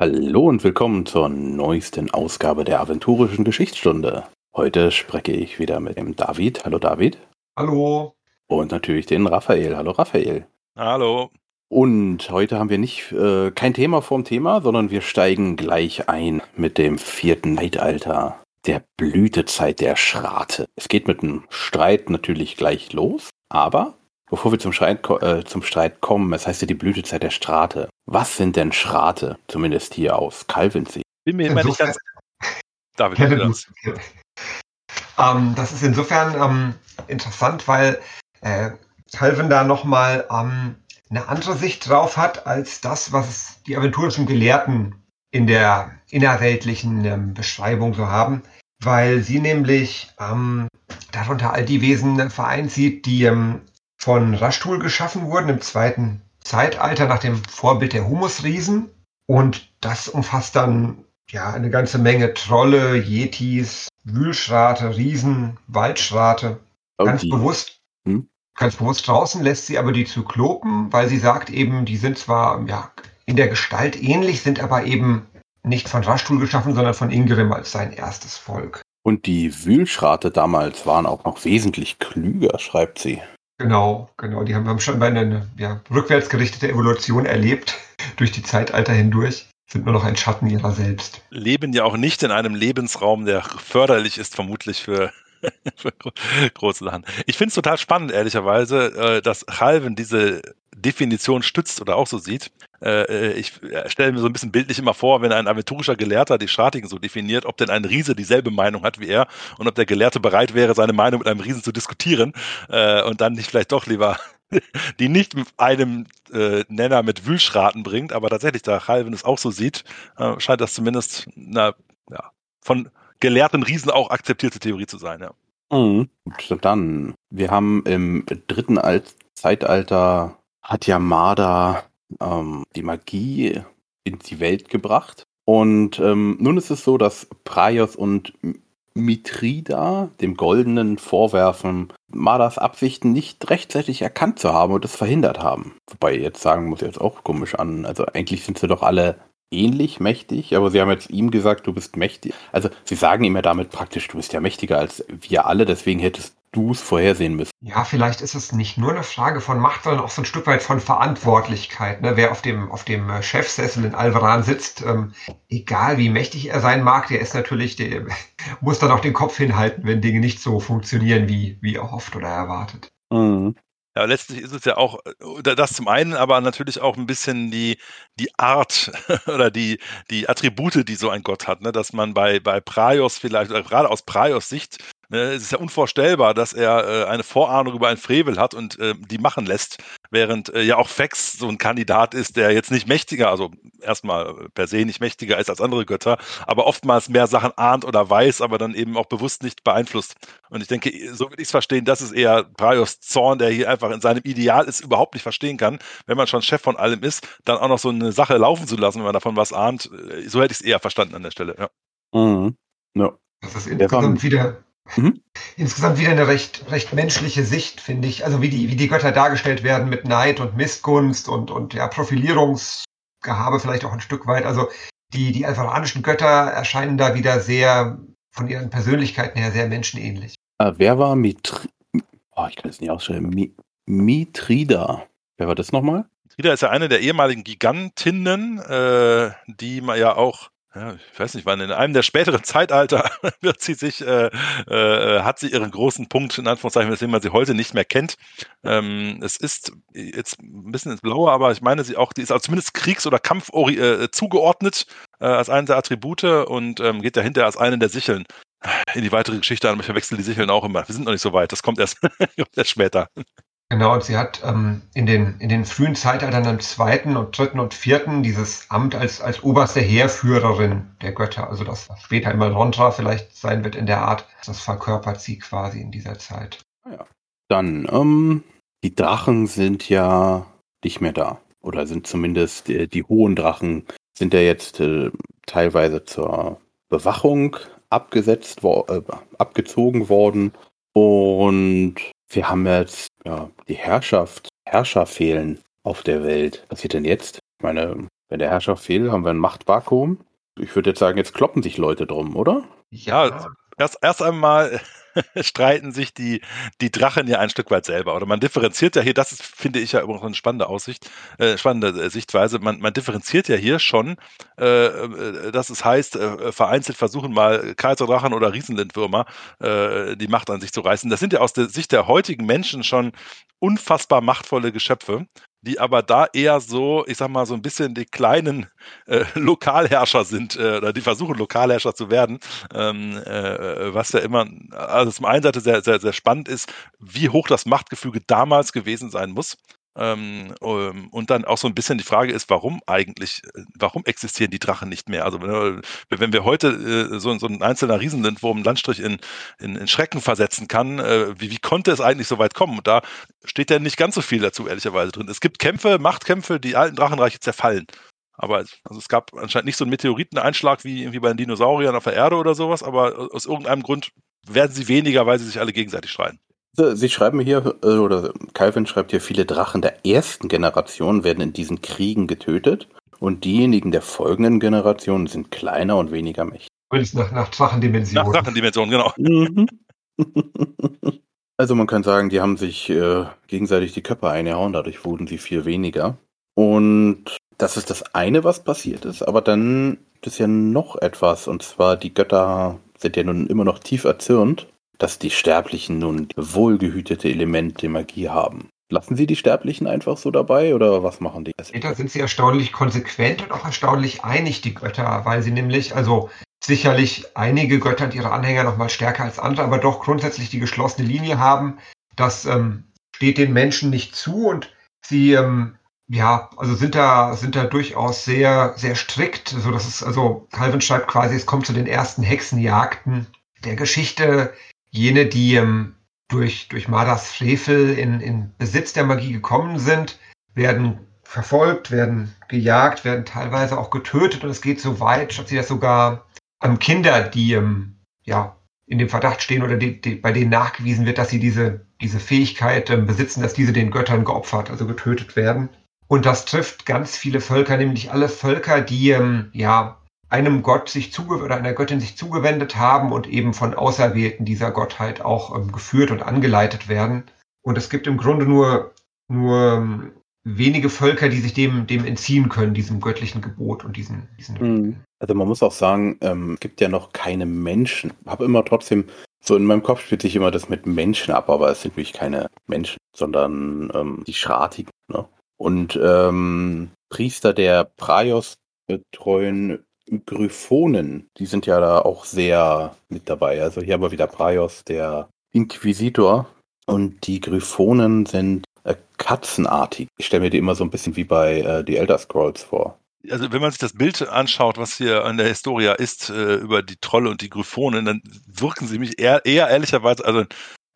Hallo und willkommen zur neuesten Ausgabe der Aventurischen Geschichtsstunde. Heute spreche ich wieder mit dem David. Hallo David. Hallo. Und natürlich den Raphael. Hallo Raphael. Hallo. Und heute haben wir nicht äh, kein Thema vorm Thema, sondern wir steigen gleich ein mit dem vierten Zeitalter, der Blütezeit der Schrate. Es geht mit einem Streit natürlich gleich los, aber bevor wir zum Streit, äh, zum Streit kommen, es heißt ja die Blütezeit der Strate. Was sind denn Schrate, zumindest hier aus Calvinsee? Bin mir immer nicht ganz. David, ja, das. Ähm, das ist insofern ähm, interessant, weil äh, Calvin da nochmal ähm, eine andere Sicht drauf hat als das, was die aventurischen Gelehrten in der innerweltlichen ähm, Beschreibung so haben, weil sie nämlich ähm, darunter all die Wesen vereint sieht, die ähm, von Rashtul geschaffen wurden im zweiten Zeitalter nach dem Vorbild der Humusriesen. Und das umfasst dann ja eine ganze Menge Trolle, Yetis, Wühlschrate, Riesen, Waldschrate. Oh, ganz bewusst, hm? ganz bewusst draußen lässt sie aber die Zyklopen, weil sie sagt eben, die sind zwar ja in der Gestalt ähnlich, sind aber eben nicht von Rashtul geschaffen, sondern von Ingrim als sein erstes Volk. Und die Wühlschrate damals waren auch noch wesentlich klüger, schreibt sie. Genau, genau. Die haben, haben schon mal eine ja, rückwärtsgerichtete Evolution erlebt durch die Zeitalter hindurch. Sind nur noch ein Schatten ihrer selbst. Leben ja auch nicht in einem Lebensraum, der förderlich ist, vermutlich für, für große Sachen. Ich finde es total spannend, ehrlicherweise, äh, dass Halven diese Definition stützt oder auch so sieht. Äh, äh, ich stelle mir so ein bisschen bildlich immer vor, wenn ein aventurischer Gelehrter die Schratigen so definiert, ob denn ein Riese dieselbe Meinung hat wie er und ob der Gelehrte bereit wäre, seine Meinung mit einem Riesen zu diskutieren äh, und dann nicht vielleicht doch lieber die nicht mit einem äh, Nenner mit Wühlschraten bringt, aber tatsächlich, da Halvin es auch so sieht, äh, scheint das zumindest eine ja, von gelehrten Riesen auch akzeptierte Theorie zu sein. Ja. Mhm. Dann, wir haben im dritten Alt Zeitalter hat Yamada ähm, die Magie in die Welt gebracht. Und ähm, nun ist es so, dass Praios und Mitrida, dem Goldenen, vorwerfen, Madas Absichten nicht rechtzeitig erkannt zu haben und es verhindert haben. Wobei jetzt sagen muss jetzt auch komisch an. Also eigentlich sind sie doch alle ähnlich mächtig, aber sie haben jetzt ihm gesagt, du bist mächtig. Also sie sagen ihm ja damit praktisch, du bist ja mächtiger als wir alle, deswegen hättest du es vorhersehen müssen. Ja, vielleicht ist es nicht nur eine Frage von Macht, sondern auch so ein Stück weit von Verantwortlichkeit. Ne? Wer auf dem, auf dem äh, Chefsessel in Alvaran sitzt, ähm, egal wie mächtig er sein mag, der ist natürlich, der muss dann auch den Kopf hinhalten, wenn Dinge nicht so funktionieren, wie, wie er hofft oder erwartet. Mhm. Ja, letztlich ist es ja auch äh, das zum einen, aber natürlich auch ein bisschen die, die Art oder die, die Attribute, die so ein Gott hat, ne? dass man bei, bei Praios vielleicht, oder gerade aus Praios Sicht, es ist ja unvorstellbar, dass er äh, eine Vorahnung über einen Frevel hat und äh, die machen lässt, während äh, ja auch Fex so ein Kandidat ist, der jetzt nicht mächtiger, also erstmal per se nicht mächtiger ist als andere Götter, aber oftmals mehr Sachen ahnt oder weiß, aber dann eben auch bewusst nicht beeinflusst. Und ich denke, so würde ich es verstehen, das ist eher Praios Zorn, der hier einfach in seinem Ideal ist, überhaupt nicht verstehen kann, wenn man schon Chef von allem ist, dann auch noch so eine Sache laufen zu lassen, wenn man davon was ahnt. So hätte ich es eher verstanden an der Stelle, ja. Mhm. ja. Das ist insgesamt wieder Mhm. Insgesamt wieder eine recht, recht menschliche Sicht, finde ich. Also wie die, wie die Götter dargestellt werden mit Neid und Missgunst und, und ja, Profilierungsgehabe vielleicht auch ein Stück weit. Also die, die alvaranischen Götter erscheinen da wieder sehr von ihren Persönlichkeiten her sehr menschenähnlich. Äh, wer war Mitri oh, ich kann es nicht ausschreiben. Mi Mitrida. Wer war das nochmal? Mitrida ist ja eine der ehemaligen Gigantinnen, äh, die man ja auch ja, ich weiß nicht, wann in einem der späteren Zeitalter wird sie sich, äh, äh, hat sie ihren großen Punkt, in Anführungszeichen, weswegen man sie heute nicht mehr kennt. Ähm, es ist jetzt ein bisschen ins Blaue, aber ich meine sie auch, die ist also zumindest Kriegs- oder Kampf äh, zugeordnet äh, als eine der Attribute und ähm, geht dahinter als eine der Sicheln in die weitere Geschichte an. Ich verwechsel die Sicheln auch immer. Wir sind noch nicht so weit, das kommt erst, erst später. Genau, und sie hat ähm, in, den, in den frühen Zeitaltern im zweiten und dritten und vierten dieses Amt als, als oberste Heerführerin der Götter, also das, später immer Rondra vielleicht sein wird in der Art, das verkörpert sie quasi in dieser Zeit. Ah ja. Dann, ähm, die Drachen sind ja nicht mehr da. Oder sind zumindest die, die hohen Drachen sind ja jetzt äh, teilweise zur Bewachung abgesetzt, wo, äh, abgezogen worden. Und wir haben jetzt ja, die Herrschaft, Herrscher fehlen auf der Welt. Was passiert denn jetzt? Ich meine, Wenn der Herrscher fehlt, haben wir ein Machtvakuum. Ich würde jetzt sagen, jetzt kloppen sich Leute drum, oder? Ja, erst, erst einmal streiten sich die, die Drachen ja ein Stück weit selber. Oder man differenziert ja hier, das ist, finde ich ja noch eine spannende Aussicht, äh, spannende äh, Sichtweise. Man, man differenziert ja hier schon, äh, äh dass es heißt, äh, vereinzelt versuchen mal Kaiserdrachen oder Riesenlindwürmer äh, die Macht an sich zu reißen. Das sind ja aus der Sicht der heutigen Menschen schon unfassbar machtvolle Geschöpfe die aber da eher so, ich sag mal, so ein bisschen die kleinen äh, Lokalherrscher sind äh, oder die versuchen, Lokalherrscher zu werden, ähm, äh, was ja immer, also zum einen Seite sehr, sehr, sehr spannend ist, wie hoch das Machtgefüge damals gewesen sein muss. Ähm, ähm, und dann auch so ein bisschen die Frage ist, warum eigentlich, äh, warum existieren die Drachen nicht mehr? Also wenn, wenn wir heute äh, so, so ein einzelner Riesenlindwurm einen Landstrich in, in, in Schrecken versetzen kann, äh, wie, wie konnte es eigentlich so weit kommen? Und da steht ja nicht ganz so viel dazu, ehrlicherweise drin. Es gibt Kämpfe, Machtkämpfe, die alten Drachenreiche zerfallen. Aber also es gab anscheinend nicht so einen Meteoriteneinschlag wie irgendwie bei den Dinosauriern auf der Erde oder sowas, aber aus irgendeinem Grund werden sie weniger, weil sie sich alle gegenseitig schreien. Sie schreiben hier, äh, oder Calvin schreibt hier, viele Drachen der ersten Generation werden in diesen Kriegen getötet und diejenigen der folgenden Generationen sind kleiner und weniger mächtig. Übrigens nach, nach Drachendimensionen. Nach Drachendimensionen, genau. Mhm. also man kann sagen, die haben sich äh, gegenseitig die Köpfe eingehauen, dadurch wurden sie viel weniger. Und das ist das eine, was passiert ist, aber dann ist ja noch etwas, und zwar die Götter sind ja nun immer noch tief erzürnt dass die Sterblichen nun wohlgehütete Elemente Magie haben. Lassen Sie die Sterblichen einfach so dabei oder was machen die? Da sind sie erstaunlich konsequent und auch erstaunlich einig, die Götter, weil sie nämlich, also sicherlich einige Götter und ihre Anhänger noch mal stärker als andere, aber doch grundsätzlich die geschlossene Linie haben. Das ähm, steht den Menschen nicht zu und sie ähm, ja, also sind da, sind da durchaus sehr, sehr strikt. So dass es, also Calvin schreibt quasi, es kommt zu den ersten Hexenjagden der Geschichte jene, die ähm, durch, durch Madas Frevel in, in Besitz der Magie gekommen sind, werden verfolgt, werden gejagt, werden teilweise auch getötet und es geht so weit, dass sie das sogar an Kinder, die ähm, ja in dem Verdacht stehen oder die, die, bei denen nachgewiesen wird, dass sie diese, diese Fähigkeit ähm, besitzen, dass diese den Göttern geopfert, also getötet werden. Und das trifft ganz viele Völker, nämlich alle Völker, die ähm, ja einem Gott sich zuge oder einer Göttin sich zugewendet haben und eben von Auserwählten dieser Gottheit auch ähm, geführt und angeleitet werden. Und es gibt im Grunde nur, nur ähm, wenige Völker, die sich dem, dem entziehen können, diesem göttlichen Gebot und diesen, diesen mhm. Also man muss auch sagen, ähm, gibt ja noch keine Menschen. Habe immer trotzdem, so in meinem Kopf spielt sich immer das mit Menschen ab, aber es sind wirklich keine Menschen, sondern ähm, die Schratigen. Ne? Und ähm, Priester der Praios betreuen Gryphonen, die sind ja da auch sehr mit dabei. Also hier haben wir wieder Praios, der Inquisitor. Und die Gryphonen sind äh, katzenartig. Ich stelle mir die immer so ein bisschen wie bei äh, The Elder Scrolls vor. Also wenn man sich das Bild anschaut, was hier an der Historia ist, äh, über die Trolle und die Gryphonen, dann wirken sie mich eher, eher ehrlicherweise, also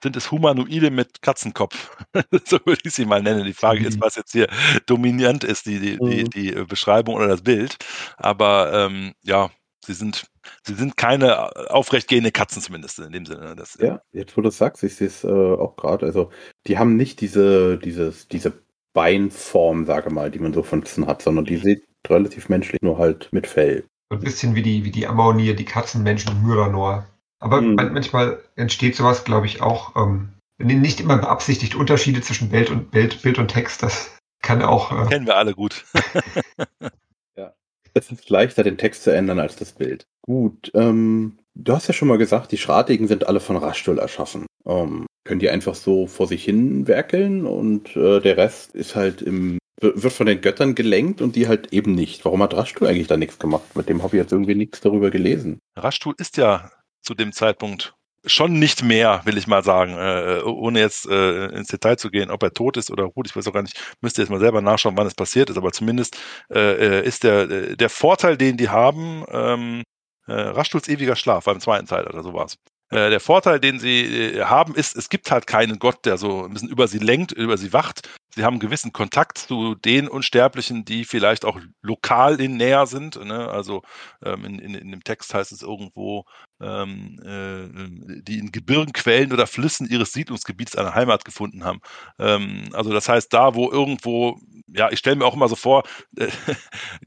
sind es Humanoide mit Katzenkopf. so würde ich sie mal nennen. Die Frage mhm. ist, was jetzt hier dominant ist, die, die, mhm. die, die, Beschreibung oder das Bild. Aber ähm, ja, sie sind, sie sind keine aufrechtgehende Katzen zumindest in dem Sinne. Das, ja, jetzt wo du sagst, ich sehe es äh, auch gerade. Also die haben nicht diese, dieses, diese Beinform, sage mal, die man so von Katzen hat, sondern die sieht relativ menschlich, nur halt mit Fell. So ein bisschen wie die, wie die Ammonier, die Katzenmenschen Myranor. Aber mhm. manchmal entsteht sowas, glaube ich, auch ähm, nicht immer beabsichtigt Unterschiede zwischen Bild und Bild, Bild und Text. Das kann auch. Äh Kennen wir alle gut. ja. Es ist leichter, den Text zu ändern als das Bild. Gut, ähm, du hast ja schon mal gesagt, die Schratigen sind alle von Raschtul erschaffen. Ähm, können die einfach so vor sich hin werkeln und äh, der Rest ist halt im wird von den Göttern gelenkt und die halt eben nicht. Warum hat Raschtul eigentlich da nichts gemacht? Mit dem habe ich jetzt irgendwie nichts darüber gelesen. Raschtul ist ja zu dem Zeitpunkt schon nicht mehr, will ich mal sagen, äh, ohne jetzt äh, ins Detail zu gehen, ob er tot ist oder gut, ich weiß auch gar nicht, müsste jetzt mal selber nachschauen, wann es passiert ist, aber zumindest äh, äh ist der, äh, der Vorteil, den die haben, ähm, äh, Raschtuls ewiger Schlaf beim zweiten Zeitalter, so war es. Äh, der Vorteil, den sie äh, haben, ist, es gibt halt keinen Gott, der so ein bisschen über sie lenkt, über sie wacht, sie haben einen gewissen Kontakt zu den Unsterblichen, die vielleicht auch lokal in näher sind. Ne? Also ähm, in, in, in, dem Text heißt es irgendwo, ähm, äh, die in Gebirgen, Quellen oder Flüssen ihres Siedlungsgebiets eine Heimat gefunden haben. Ähm, also das heißt, da, wo irgendwo, ja, ich stelle mir auch immer so vor, äh,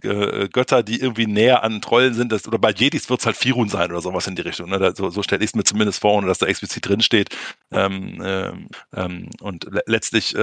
Götter, die irgendwie näher an Trollen sind, das, oder bei Jedis wird es halt Firun sein oder sowas in die Richtung. Ne? so, so stelle ich es mir zumindest vor, ohne dass da explizit drin steht. Ähm, ähm, ähm und le letztlich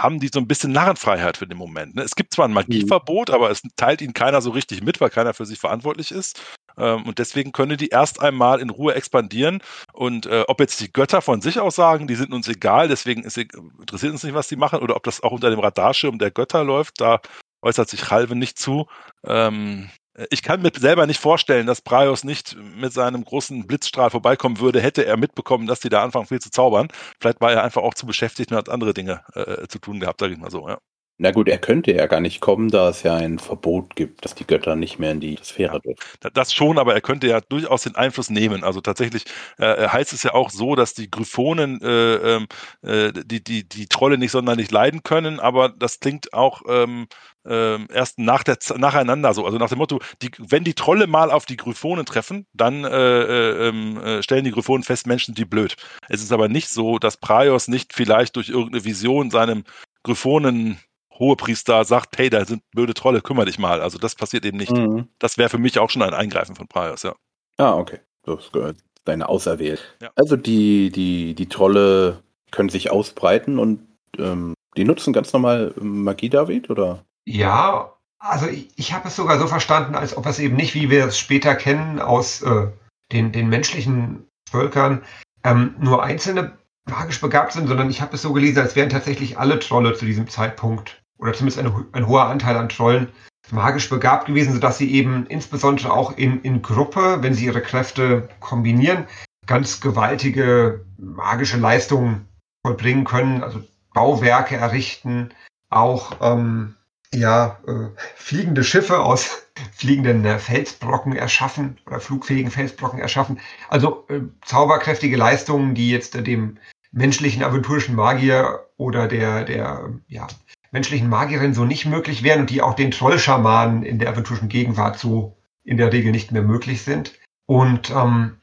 haben die so ein bisschen Narrenfreiheit für den Moment. Ne? Es gibt zwar ein mhm. Magieverbot, aber es teilt ihnen keiner so richtig mit, weil keiner für sich verantwortlich ist. Ähm, und deswegen können die erst einmal in Ruhe expandieren. Und äh, ob jetzt die Götter von sich aus sagen, die sind uns egal, deswegen ist, interessiert uns nicht, was die machen, oder ob das auch unter dem Radarschirm der Götter läuft, da äußert sich Halve nicht zu. Ähm, ich kann mir selber nicht vorstellen, dass Braios nicht mit seinem großen Blitzstrahl vorbeikommen würde, hätte er mitbekommen, dass die da anfangen viel zu zaubern. Vielleicht war er einfach auch zu beschäftigt und hat andere Dinge äh, zu tun gehabt, sage ich mal so, ja. Na gut, er könnte ja gar nicht kommen, da es ja ein Verbot gibt, dass die Götter nicht mehr in die Sphäre dürfen. Das schon, aber er könnte ja durchaus den Einfluss nehmen. Also tatsächlich äh, heißt es ja auch so, dass die Gryphonen äh, ähm, äh, die, die, die Trolle nicht sonderlich leiden können, aber das klingt auch ähm, äh, erst nach der, nacheinander so. Also nach dem Motto, die, wenn die Trolle mal auf die Gryphonen treffen, dann äh, äh, ähm, äh, stellen die Gryphonen fest, Menschen die blöd. Es ist aber nicht so, dass Praios nicht vielleicht durch irgendeine Vision seinem Gryphonen Hohepriester sagt, hey, da sind blöde Trolle, kümmere dich mal. Also das passiert eben nicht. Mhm. Das wäre für mich auch schon ein Eingreifen von Praios, ja. Ah, okay. Das gehört deine Auserwählt. Ja. Also die, die, die Trolle können sich ausbreiten und ähm, die nutzen ganz normal Magie, David, oder? Ja, also ich, ich habe es sogar so verstanden, als ob es eben nicht, wie wir es später kennen, aus äh, den, den menschlichen Völkern ähm, nur einzelne magisch begabt sind, sondern ich habe es so gelesen, als wären tatsächlich alle Trolle zu diesem Zeitpunkt oder zumindest ein, ein hoher Anteil an Trollen magisch begabt gewesen, sodass sie eben insbesondere auch in, in Gruppe, wenn sie ihre Kräfte kombinieren, ganz gewaltige magische Leistungen vollbringen können, also Bauwerke errichten, auch ähm, ja, äh, fliegende Schiffe aus fliegenden äh, Felsbrocken erschaffen oder flugfähigen Felsbrocken erschaffen. Also äh, zauberkräftige Leistungen, die jetzt äh, dem menschlichen aventurischen Magier oder der, der ja, menschlichen Magierin so nicht möglich wären und die auch den Trollschamanen in der aventurischen Gegenwart so in der Regel nicht mehr möglich sind. Und ähm,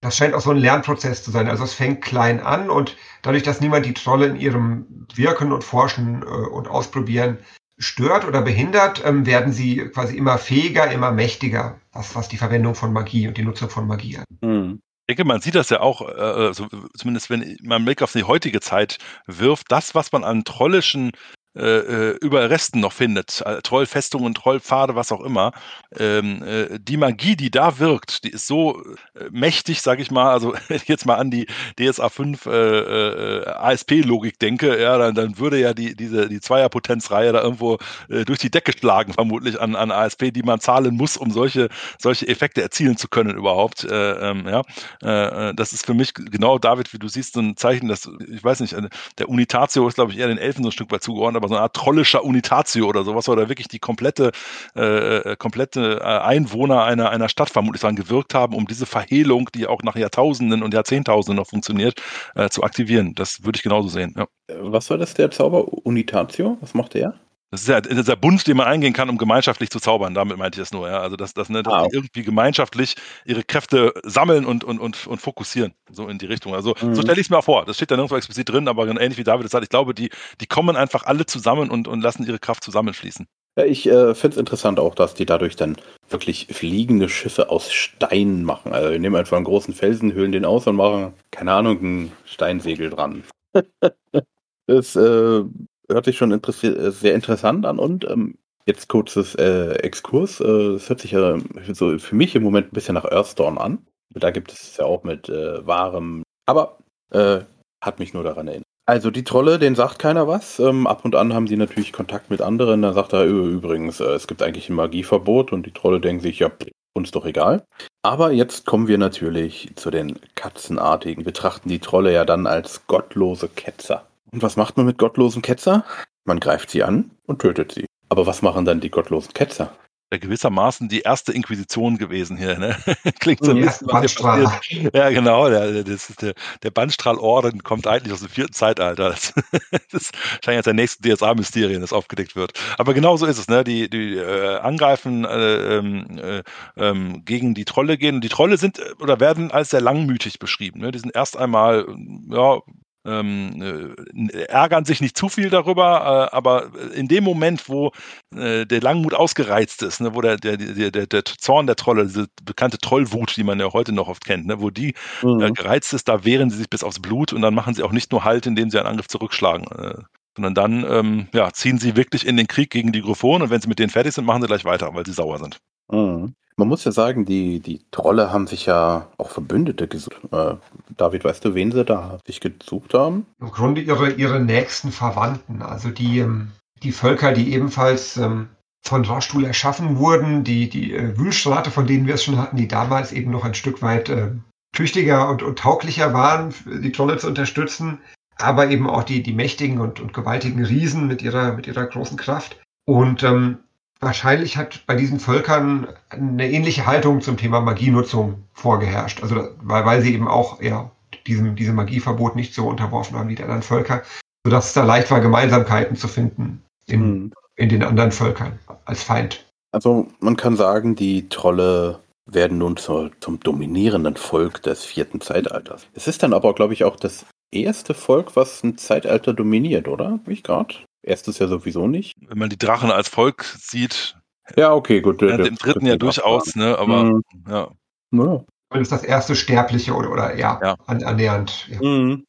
das scheint auch so ein Lernprozess zu sein. Also es fängt klein an und dadurch, dass niemand die Trolle in ihrem Wirken und Forschen äh, und Ausprobieren stört oder behindert, ähm, werden sie quasi immer fähiger, immer mächtiger, was, was die Verwendung von Magie und die Nutzung von Magie angeht. Mhm. Ich denke, man sieht das ja auch, äh, also zumindest wenn man Blick auf die heutige Zeit wirft, das, was man an trollischen äh, äh, Überresten noch findet, äh, Trollfestungen, Trollpfade, was auch immer, ähm, äh, die Magie, die da wirkt, die ist so äh, mächtig, sage ich mal, also wenn ich jetzt mal an die DSA 5 äh, ASP-Logik denke, ja, dann, dann würde ja die, diese, die Zweierpotenzreihe da irgendwo durch die Decke schlagen, vermutlich an, an ASP, die man zahlen muss, um solche, solche Effekte erzielen zu können überhaupt. Ähm, ja. das ist für mich genau, David, wie du siehst, so ein Zeichen, dass, ich weiß nicht, der Unitatio ist, glaube ich, eher den Elfen so ein Stück weit zugeordnet, aber so eine Art trollischer Unitatio oder sowas, oder wirklich die komplette, äh, äh, komplette äh, Einwohner einer, einer Stadt vermutlich sagen, gewirkt haben, um diese Verhehlung, die auch nach Jahrtausenden und Jahrzehntausenden noch funktioniert, äh, zu aktivieren. Das würde ich genauso sehen. Ja. Was war das, der Zauber Unitatio? Was macht der? Das ist ja dieser Bund, den man eingehen kann, um gemeinschaftlich zu zaubern. Damit meinte ich das nur. Ja? Also, dass, dass, ne, dass ah. die irgendwie gemeinschaftlich ihre Kräfte sammeln und, und, und, und fokussieren. So in die Richtung. Also, mhm. so stelle ich es mir auch vor. Das steht da nirgendwo explizit drin, aber ähnlich wie David das sagt, ich glaube, die, die kommen einfach alle zusammen und, und lassen ihre Kraft zusammenfließen. Ja, ich äh, finde es interessant auch, dass die dadurch dann wirklich fliegende Schiffe aus Stein machen. Also, wir nehmen einfach einen großen Felsen, hüllen den aus und machen, keine Ahnung, ein Steinsegel dran. das äh, hört sich schon interessi äh, sehr interessant an und ähm, jetzt kurzes äh, Exkurs. Äh, es hört sich ja so für mich im Moment ein bisschen nach Earthdawn an. Da gibt es ja auch mit äh, wahrem, aber äh, hat mich nur daran erinnert. Also die Trolle, denen sagt keiner was. Ähm, ab und an haben sie natürlich Kontakt mit anderen. Da sagt er übrigens, äh, es gibt eigentlich ein Magieverbot und die Trolle denken sich, ja, uns doch egal. Aber jetzt kommen wir natürlich zu den Katzenartigen. Betrachten die Trolle ja dann als gottlose Ketzer. Und was macht man mit gottlosen Ketzer? Man greift sie an und tötet sie. Aber was machen dann die gottlosen Ketzer? ja gewissermaßen die erste Inquisition gewesen hier. Ne? Klingt so ein bisschen, was hier passiert. Ja, genau. Der, der, der Bandstrahlorden kommt eigentlich aus dem vierten Zeitalter. Das, das ist wahrscheinlich als der nächste DSA-Mysterien, das aufgedeckt wird. Aber genau so ist es. Ne? Die, die äh, angreifen äh, ähm, äh, ähm, gegen die Trolle gehen. Und die Trolle sind äh, oder werden als sehr langmütig beschrieben. Ne? Die sind erst einmal ja, ähm, äh, ärgern sich nicht zu viel darüber, äh, aber in dem Moment, wo äh, der Langmut ausgereizt ist, ne, wo der, der, der, der, der Zorn der Trolle, diese bekannte Trollwut, die man ja heute noch oft kennt, ne, wo die äh, mhm. äh, gereizt ist, da wehren sie sich bis aufs Blut und dann machen sie auch nicht nur Halt, indem sie einen Angriff zurückschlagen, äh, sondern dann ähm, ja, ziehen sie wirklich in den Krieg gegen die Gryphonen und wenn sie mit denen fertig sind, machen sie gleich weiter, weil sie sauer sind. Mhm. Man muss ja sagen, die, die Trolle haben sich ja auch Verbündete gesucht. Äh, David, weißt du, wen sie da sich gesucht haben? Im Grunde ihre, ihre nächsten Verwandten, also die, ähm, die Völker, die ebenfalls ähm, von Rastul erschaffen wurden, die, die äh, Wühlstrate, von denen wir es schon hatten, die damals eben noch ein Stück weit äh, tüchtiger und, und tauglicher waren, die Trolle zu unterstützen, aber eben auch die, die mächtigen und, und gewaltigen Riesen mit ihrer, mit ihrer großen Kraft. Und ähm, wahrscheinlich hat bei diesen Völkern eine ähnliche Haltung zum Thema Magienutzung vorgeherrscht. Also weil, weil sie eben auch ja, diesem, diesem Magieverbot nicht so unterworfen haben wie die anderen Völker, sodass es da leicht war, Gemeinsamkeiten zu finden in, mhm. in den anderen Völkern als Feind. Also man kann sagen, die Trolle werden nun zur, zum dominierenden Volk des vierten Zeitalters. Es ist dann aber, glaube ich, auch das erste Volk, was ein Zeitalter dominiert, oder? Wie ich gerade? Erstes ja sowieso nicht. Wenn man die Drachen als Volk sieht. Ja, okay, gut. Ja, Im dritten ja durchaus, ne? Aber mhm. ja. ja. Das ist das erste Sterbliche oder, oder ja, ja. annähernd. Ja. Mhm.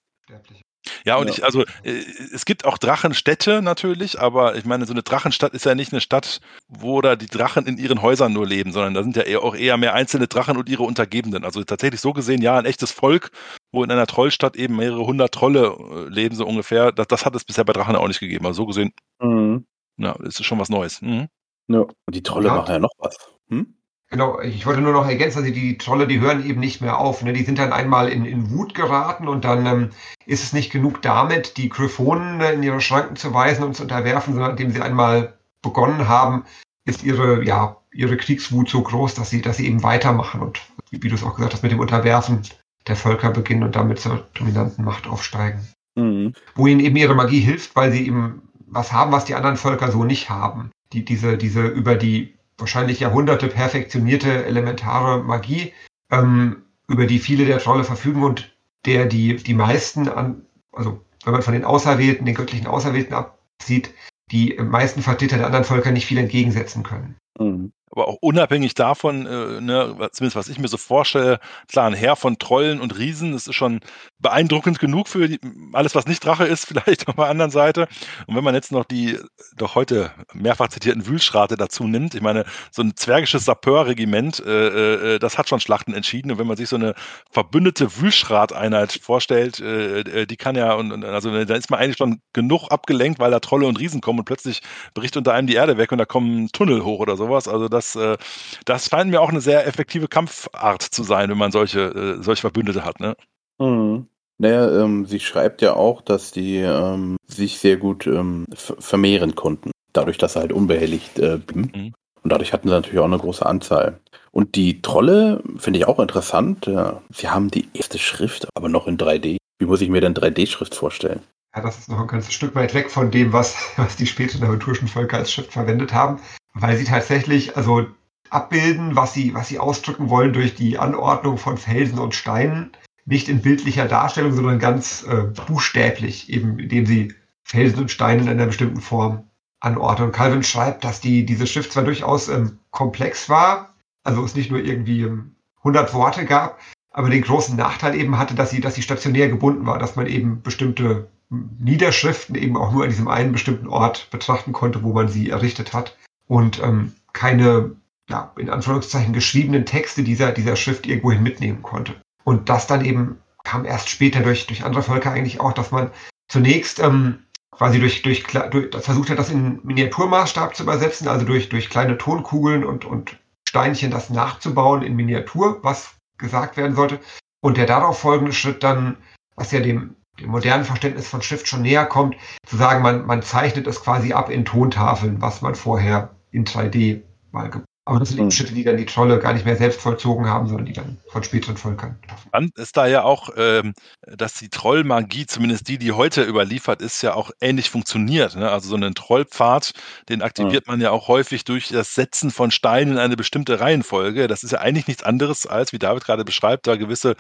Ja, und ja. ich, also, äh, es gibt auch Drachenstädte natürlich, aber ich meine, so eine Drachenstadt ist ja nicht eine Stadt, wo da die Drachen in ihren Häusern nur leben, sondern da sind ja eher auch eher mehr einzelne Drachen und ihre Untergebenen. Also tatsächlich so gesehen, ja, ein echtes Volk, wo in einer Trollstadt eben mehrere hundert Trolle äh, leben, so ungefähr. Das, das hat es bisher bei Drachen auch nicht gegeben. Also so gesehen, mhm. ja, das ist schon was Neues. Mhm. Ja. Und die Trolle ja. machen ja noch was. Hm? Genau, ich wollte nur noch ergänzen, also die Trolle, die hören eben nicht mehr auf. Ne? Die sind dann einmal in, in Wut geraten und dann ähm, ist es nicht genug damit, die Gryphonen in ihre Schranken zu weisen und zu unterwerfen, sondern indem sie einmal begonnen haben, ist ihre, ja, ihre Kriegswut so groß, dass sie, dass sie eben weitermachen und wie, wie du es auch gesagt hast, mit dem Unterwerfen der Völker beginnen und damit zur dominanten Macht aufsteigen. Mhm. Wo ihnen eben ihre Magie hilft, weil sie eben was haben, was die anderen Völker so nicht haben. Die, diese, diese über die wahrscheinlich Jahrhunderte perfektionierte elementare Magie, ähm, über die viele der Trolle verfügen und der die, die meisten an, also wenn man von den Auserwählten, den göttlichen Auserwählten absieht, die meisten Vertreter der anderen Völker nicht viel entgegensetzen können. Mhm aber auch unabhängig davon, äh, ne, zumindest was ich mir so vorstelle, klar, ein Heer von Trollen und Riesen, das ist schon beeindruckend genug für die, alles, was nicht Drache ist, vielleicht auf der anderen Seite. Und wenn man jetzt noch die doch heute mehrfach zitierten Wühlschrate dazu nimmt, ich meine, so ein zwergisches Sapeur-Regiment, äh, äh, äh, das hat schon Schlachten entschieden. Und wenn man sich so eine verbündete Wühlschrat-Einheit vorstellt, äh, äh die kann ja, und, und also da ist man eigentlich schon genug abgelenkt, weil da Trolle und Riesen kommen und plötzlich bricht unter einem die Erde weg und da kommen Tunnel hoch oder sowas. Also das äh, das scheint mir auch eine sehr effektive Kampfart zu sein, wenn man solche, solche Verbündete hat. Ne? Mhm. Naja, ähm, sie schreibt ja auch, dass die ähm, sich sehr gut ähm, vermehren konnten, dadurch, dass sie halt unbehelligt äh, blieben. Mhm. Und dadurch hatten sie natürlich auch eine große Anzahl. Und die Trolle finde ich auch interessant. Ja, sie haben die erste Schrift, aber noch in 3D. Wie muss ich mir denn 3D-Schrift vorstellen? Ja, das ist noch ein ganzes Stück weit weg von dem, was, was die späteren aventurischen Völker als Schrift verwendet haben weil sie tatsächlich also abbilden, was sie, was sie ausdrücken wollen durch die Anordnung von Felsen und Steinen, nicht in bildlicher Darstellung, sondern ganz äh, buchstäblich, eben indem sie Felsen und Steine in einer bestimmten Form anordnen. Und Calvin schreibt, dass die, diese Schrift zwar durchaus ähm, komplex war, also es nicht nur irgendwie ähm, 100 Worte gab, aber den großen Nachteil eben hatte, dass sie, dass sie stationär gebunden war, dass man eben bestimmte Niederschriften eben auch nur an diesem einen bestimmten Ort betrachten konnte, wo man sie errichtet hat und ähm, keine, ja, in Anführungszeichen geschriebenen Texte dieser, dieser Schrift irgendwohin mitnehmen konnte. Und das dann eben kam erst später durch, durch andere Völker eigentlich auch, dass man zunächst ähm, quasi durch, durch, durch versucht hat, das in Miniaturmaßstab zu übersetzen, also durch, durch kleine Tonkugeln und, und Steinchen das nachzubauen in Miniatur, was gesagt werden sollte. Und der darauf folgende Schritt dann, was ja dem dem modernen Verständnis von Schrift schon näher kommt, zu sagen, man, man zeichnet es quasi ab in Tontafeln, was man vorher in 3D mal Aber das sind eben Schritte, die dann die Trolle gar nicht mehr selbst vollzogen haben, sondern die dann von späteren Völkern. Dann ist da ja auch, ähm, dass die Trollmagie, zumindest die, die heute überliefert ist, ja auch ähnlich funktioniert. Ne? Also so einen Trollpfad, den aktiviert ja. man ja auch häufig durch das Setzen von Steinen in eine bestimmte Reihenfolge. Das ist ja eigentlich nichts anderes, als, wie David gerade beschreibt, da gewisse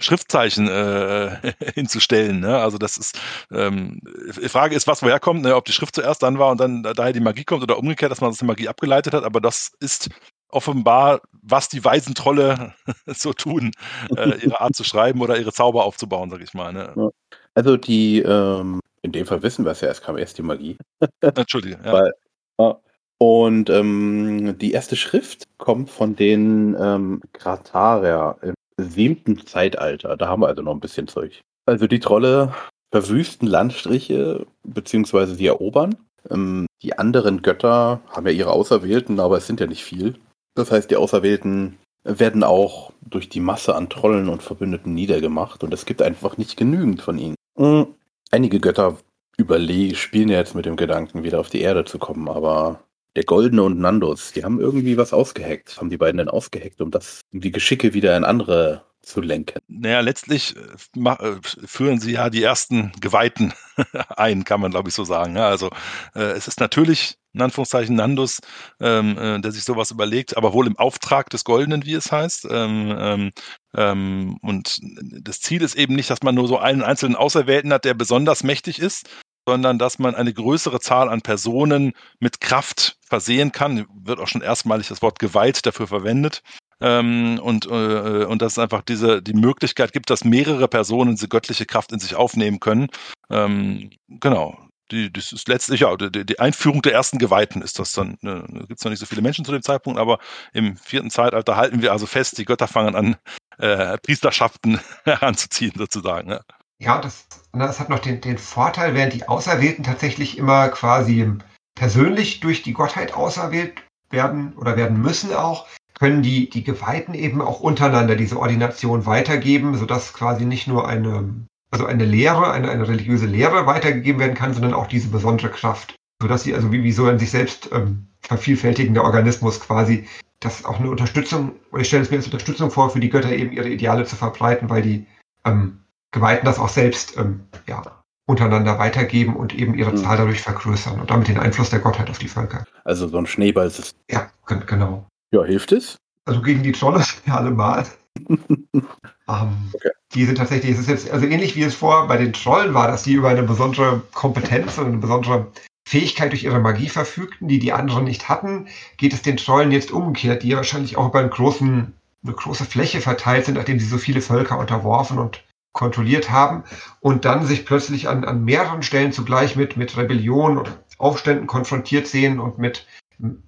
Schriftzeichen äh, hinzustellen. Ne? Also das ist, ähm, die Frage ist, was woher kommt, ne? ob die Schrift zuerst dann war und dann daher die Magie kommt oder umgekehrt, dass man das die Magie abgeleitet hat, aber das ist offenbar, was die weisen Trolle so tun, äh, ihre Art zu schreiben oder ihre Zauber aufzubauen, sag ich mal. Ne? Also die, ähm, in dem Fall wissen wir es ja, es kam erst die Magie. Entschuldige, ja. Weil, äh, und ähm, die erste Schrift kommt von den ähm, Kratarer im siebten Zeitalter. Da haben wir also noch ein bisschen Zeug. Also die Trolle verwüsten Landstriche, beziehungsweise sie erobern. Ähm, die anderen Götter haben ja ihre Auserwählten, aber es sind ja nicht viel. Das heißt, die Auserwählten werden auch durch die Masse an Trollen und Verbündeten niedergemacht und es gibt einfach nicht genügend von ihnen. Hm, einige Götter überlegen, spielen ja jetzt mit dem Gedanken, wieder auf die Erde zu kommen, aber der Goldene und Nandus, die haben irgendwie was ausgeheckt. Haben die beiden denn ausgeheckt, um das, die Geschicke wieder in andere zu lenken? Naja, letztlich äh, äh, führen sie ja die ersten Geweihten ein, kann man glaube ich so sagen. Ja, also äh, es ist natürlich in Anführungszeichen Nandus, ähm, äh, der sich sowas überlegt, aber wohl im Auftrag des Goldenen, wie es heißt. Ähm, ähm, ähm, und das Ziel ist eben nicht, dass man nur so einen einzelnen Auserwählten hat, der besonders mächtig ist, sondern dass man eine größere Zahl an Personen mit Kraft versehen kann. Wird auch schon erstmalig das Wort geweiht dafür verwendet. Ähm, und, äh, und dass es einfach diese, die Möglichkeit gibt, dass mehrere Personen diese göttliche Kraft in sich aufnehmen können. Ähm, genau. Die, das ist letztlich, ja, die, die, Einführung der ersten Geweihten ist das dann. Ne, da gibt es noch nicht so viele Menschen zu dem Zeitpunkt, aber im vierten Zeitalter halten wir also fest, die Götter fangen an, äh, Priesterschaften heranzuziehen, sozusagen. Ja, ja das, das hat noch den, den Vorteil, während die Auserwählten tatsächlich immer quasi persönlich durch die Gottheit auserwählt werden oder werden müssen auch, können die, die Geweihten eben auch untereinander diese Ordination weitergeben, sodass quasi nicht nur eine, also eine Lehre, eine, eine religiöse Lehre weitergegeben werden kann, sondern auch diese besondere Kraft. Sodass sie also wie, wie so ein sich selbst ähm, vervielfältigender Organismus quasi, das auch eine Unterstützung, oder ich stelle es mir als Unterstützung vor, für die Götter eben ihre Ideale zu verbreiten, weil die ähm, Geweihten das auch selbst ähm, ja, untereinander weitergeben und eben ihre mhm. Zahl dadurch vergrößern und damit den Einfluss der Gottheit auf die Völker. Also so ein Schneeballsystem. Ja, genau. Ja, hilft es? Also gegen die Trolle ja allemal. ähm, okay. Die sind tatsächlich, es ist jetzt also ähnlich wie es vorher bei den Trollen war, dass die über eine besondere Kompetenz und eine besondere Fähigkeit durch ihre Magie verfügten, die die anderen nicht hatten, geht es den Trollen jetzt umgekehrt, die ja wahrscheinlich auch über einen großen, eine große Fläche verteilt sind, nachdem sie so viele Völker unterworfen und kontrolliert haben und dann sich plötzlich an, an mehreren Stellen zugleich mit, mit Rebellion und Aufständen konfrontiert sehen und mit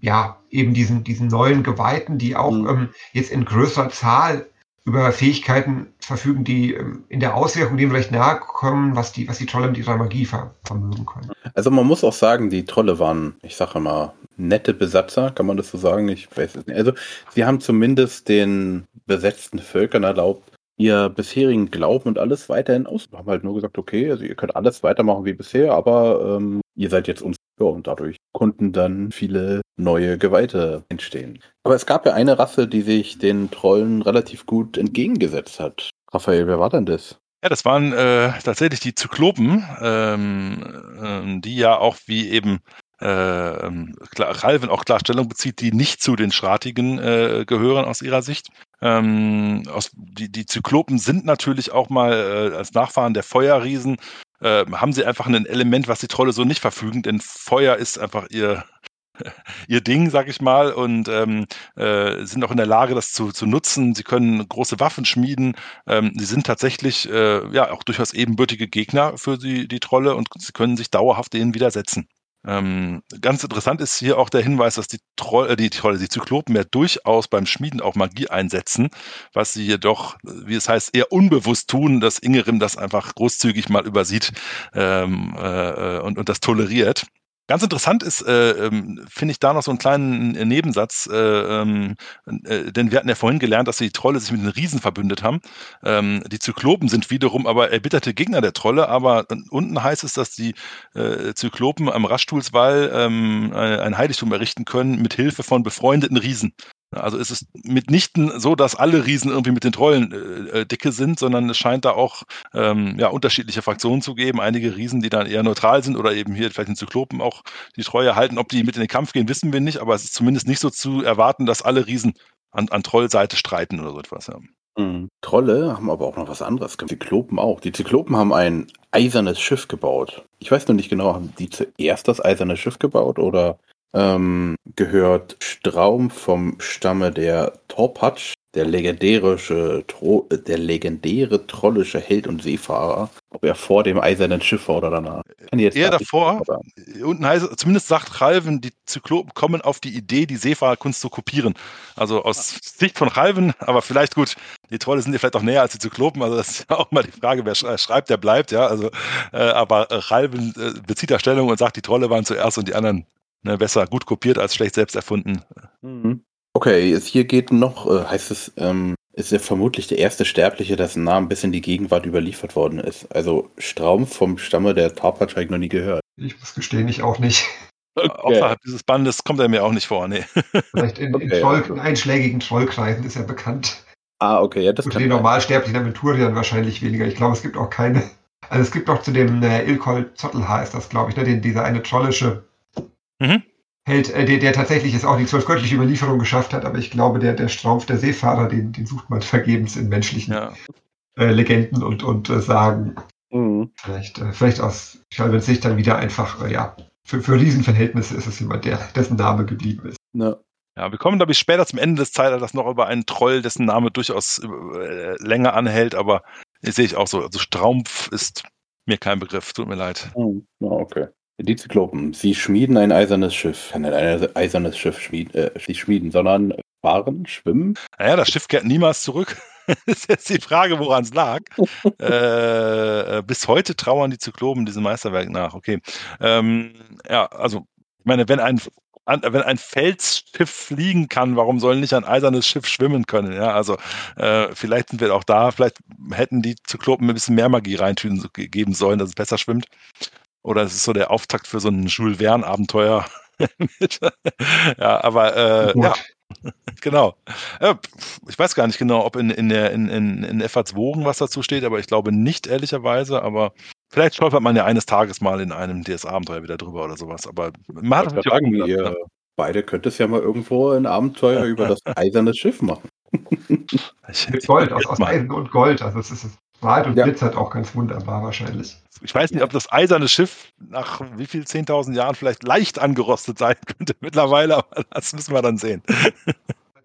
ja, eben diesen, diesen neuen Geweihten, die auch mhm. ähm, jetzt in größerer Zahl über Fähigkeiten verfügen, die ähm, in der Auswirkung dem vielleicht nahe kommen, was die, was die Trolle mit ihrer Magie ver vermögen können. Also man muss auch sagen, die Trolle waren, ich sage mal, nette Besatzer, kann man das so sagen? Ich weiß es nicht. Also sie haben zumindest den besetzten Völkern erlaubt, ihr bisherigen Glauben und alles weiterhin aus. Wir haben halt nur gesagt, okay, also ihr könnt alles weitermachen wie bisher, aber ähm, ihr seid jetzt uns ja, und dadurch konnten dann viele neue Geweihte entstehen. Aber es gab ja eine Rasse, die sich den Trollen relativ gut entgegengesetzt hat. Raphael, wer war denn das? Ja, das waren äh, tatsächlich die Zyklopen, ähm, äh, die ja auch wie eben äh, Ralven auch Klarstellung bezieht, die nicht zu den Schratigen äh, gehören aus ihrer Sicht. Ähm, aus, die, die Zyklopen sind natürlich auch mal äh, als Nachfahren der Feuerriesen äh, haben sie einfach ein Element, was die Trolle so nicht verfügen, denn Feuer ist einfach ihr, ihr Ding, sag ich mal, und ähm, äh, sind auch in der Lage, das zu, zu nutzen. Sie können große Waffen schmieden. Ähm, sie sind tatsächlich äh, ja auch durchaus ebenbürtige Gegner für die, die Trolle und sie können sich dauerhaft denen widersetzen. Ähm, ganz interessant ist hier auch der Hinweis, dass die Trolle, äh, die Trolle, die Zyklopen ja durchaus beim Schmieden auch Magie einsetzen, was sie jedoch, wie es heißt, eher unbewusst tun, dass Ingerim das einfach großzügig mal übersieht ähm, äh, und, und das toleriert. Ganz interessant ist, äh, ähm, finde ich da noch so einen kleinen äh, Nebensatz, äh, ähm, äh, denn wir hatten ja vorhin gelernt, dass die Trolle sich mit den Riesen verbündet haben. Ähm, die Zyklopen sind wiederum aber erbitterte Gegner der Trolle, aber unten heißt es, dass die äh, Zyklopen am Raschstulswall ähm, ein Heiligtum errichten können mit Hilfe von befreundeten Riesen. Also ist es mitnichten so, dass alle Riesen irgendwie mit den Trollen äh, äh, dicke sind, sondern es scheint da auch ähm, ja, unterschiedliche Fraktionen zu geben. Einige Riesen, die dann eher neutral sind oder eben hier vielleicht den Zyklopen auch die Treue halten. Ob die mit in den Kampf gehen, wissen wir nicht, aber es ist zumindest nicht so zu erwarten, dass alle Riesen an, an Trollseite streiten oder so etwas. Ja. Mhm. Trolle haben aber auch noch was anderes. Zyklopen auch. Die Zyklopen haben ein eisernes Schiff gebaut. Ich weiß noch nicht genau, haben die zuerst das eiserne Schiff gebaut oder ähm, gehört Straum vom Stamme der Torpatsch, der legendäre, Tro der legendäre trollische Held und Seefahrer. Ob er vor dem eisernen Schiff war oder danach. Eher davor. Unten heißt, zumindest sagt Ralven, die Zyklopen kommen auf die Idee, die Seefahrerkunst zu kopieren. Also aus Sicht von Ralven, aber vielleicht gut, die Trolle sind ja vielleicht auch näher als die Zyklopen, also das ist ja auch mal die Frage, wer schreibt, der bleibt, ja. Also, äh, aber Ralven äh, bezieht da Stellung und sagt, die Trolle waren zuerst und die anderen Ne, besser gut kopiert als schlecht selbst erfunden. Mhm. Okay, es hier geht noch, äh, heißt es, ähm, ist er vermutlich der erste Sterbliche, dessen Namen bis in die Gegenwart überliefert worden ist. Also Straum vom Stamme der ich noch nie gehört. Ich muss gestehen, ich auch nicht. Okay. Außerhalb dieses Bandes kommt er mir auch nicht vor, nee. Vielleicht in, okay, in, Troll, in einschlägigen Trollkreisen ist er bekannt. Ah, okay, ja, das Für kann den normalsterblichen Aventuriern wahrscheinlich weniger. Ich glaube, es gibt auch keine. Also es gibt auch zu dem äh, Ilkol Zottelhaar ist das, glaube ich, ne, den, dieser eine trollische Mhm. Held, äh, der, der tatsächlich es auch die zwölfgöttliche Überlieferung geschafft hat, aber ich glaube, der, der Strampf, der Seefahrer, den, den sucht man vergebens in menschlichen ja. äh, Legenden und, und äh, Sagen. Mhm. Vielleicht, äh, vielleicht aus Schalvens Sicht dann wieder einfach, äh, ja, für, für Riesenverhältnisse ist es jemand, der, dessen Name geblieben ist. Ja. Ja, wir kommen, glaube ich, später zum Ende des Zeitalters noch über einen Troll, dessen Name durchaus äh, länger anhält, aber sehe ich auch so. Also Strampf ist mir kein Begriff, tut mir leid. Oh, okay. Die Zyklopen, sie schmieden ein eisernes Schiff. Kann ein eisernes Schiff schmieden, äh, nicht schmieden, sondern fahren, schwimmen. Naja, das Schiff kehrt niemals zurück. das ist jetzt die Frage, woran es lag. Äh, äh, bis heute trauern die Zyklopen diesem Meisterwerk nach. Okay. Ähm, ja, also, ich meine, wenn ein wenn ein Felsschiff fliegen kann, warum soll nicht ein eisernes Schiff schwimmen können? Ja, also äh, vielleicht sind wir auch da, vielleicht hätten die Zyklopen ein bisschen mehr Magie reintun geben sollen, dass es besser schwimmt. Oder es ist so der Auftakt für so ein Jules Verne-Abenteuer. ja, aber äh, ja, genau. Ja, ich weiß gar nicht genau, ob in, in, der, in, in, in FAZ Wogen was dazu steht, aber ich glaube nicht, ehrlicherweise. Aber vielleicht stolpert man ja eines Tages mal in einem DS-Abenteuer wieder drüber oder sowas. Aber man hat natürlich sagen, ihr ne? beide könnt es ja mal irgendwo ein Abenteuer über das eiserne Schiff machen. Mit Gold, aus, aus Eisen und Gold. Also es ist Wald und ja. glitzert auch ganz wunderbar wahrscheinlich. Ich weiß nicht, ob das eiserne Schiff nach wie viel 10.000 Jahren vielleicht leicht angerostet sein könnte mittlerweile, aber das müssen wir dann sehen.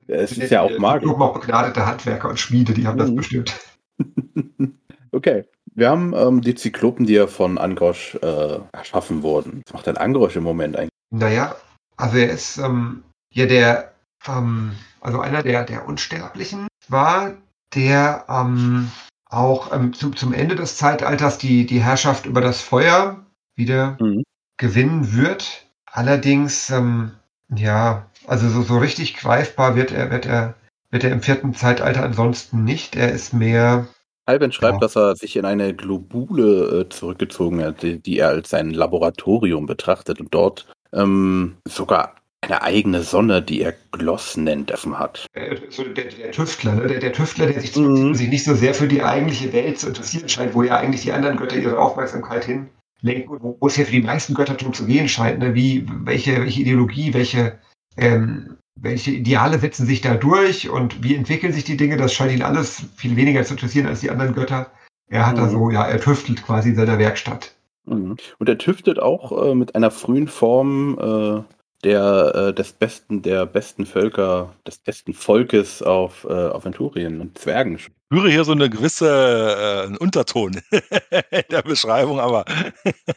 Ja, es ist ja auch magisch. Nur auch begnadete Handwerker und Schmiede, die haben das mhm. bestimmt. Okay, wir haben ähm, die Zyklopen, die ja von Angrosch äh, erschaffen wurden. Was macht denn Angrosch im Moment eigentlich? Naja, also er ist ähm, ja der, ähm, also einer der, der Unsterblichen war, der ähm, auch ähm, zu, zum Ende des Zeitalters die, die Herrschaft über das Feuer wieder mhm. gewinnen wird. Allerdings, ähm, ja, also so, so richtig greifbar wird er, wird er, wird er im vierten Zeitalter ansonsten nicht. Er ist mehr. Alben schreibt, ja. dass er sich in eine Globule äh, zurückgezogen hat, die, die, er als sein Laboratorium betrachtet und dort ähm, sogar eine eigene Sonne, die er Gloss nennt, offen hat. Äh, so der, der, Tüftler, ne? der, der, Tüftler, der sich, mhm. sich, nicht so sehr für die eigentliche Welt zu interessieren scheint, wo ja eigentlich die anderen Götter ihre Aufmerksamkeit hinlenken, wo, wo es ja für die meisten Götter darum zu gehen scheint, ne? wie, welche, welche Ideologie, welche, ähm, welche Ideale setzen sich da durch und wie entwickeln sich die Dinge, das scheint ihn alles viel weniger zu interessieren als die anderen Götter. Er hat mhm. da so, ja, er tüftelt quasi in seiner Werkstatt. Mhm. Und er tüftet auch äh, mit einer frühen Form äh, der, äh, des besten, der besten Völker, des besten Volkes auf äh, Aventurien und Zwergen. Spüre hier so eine gewisse äh, Unterton in der Beschreibung, aber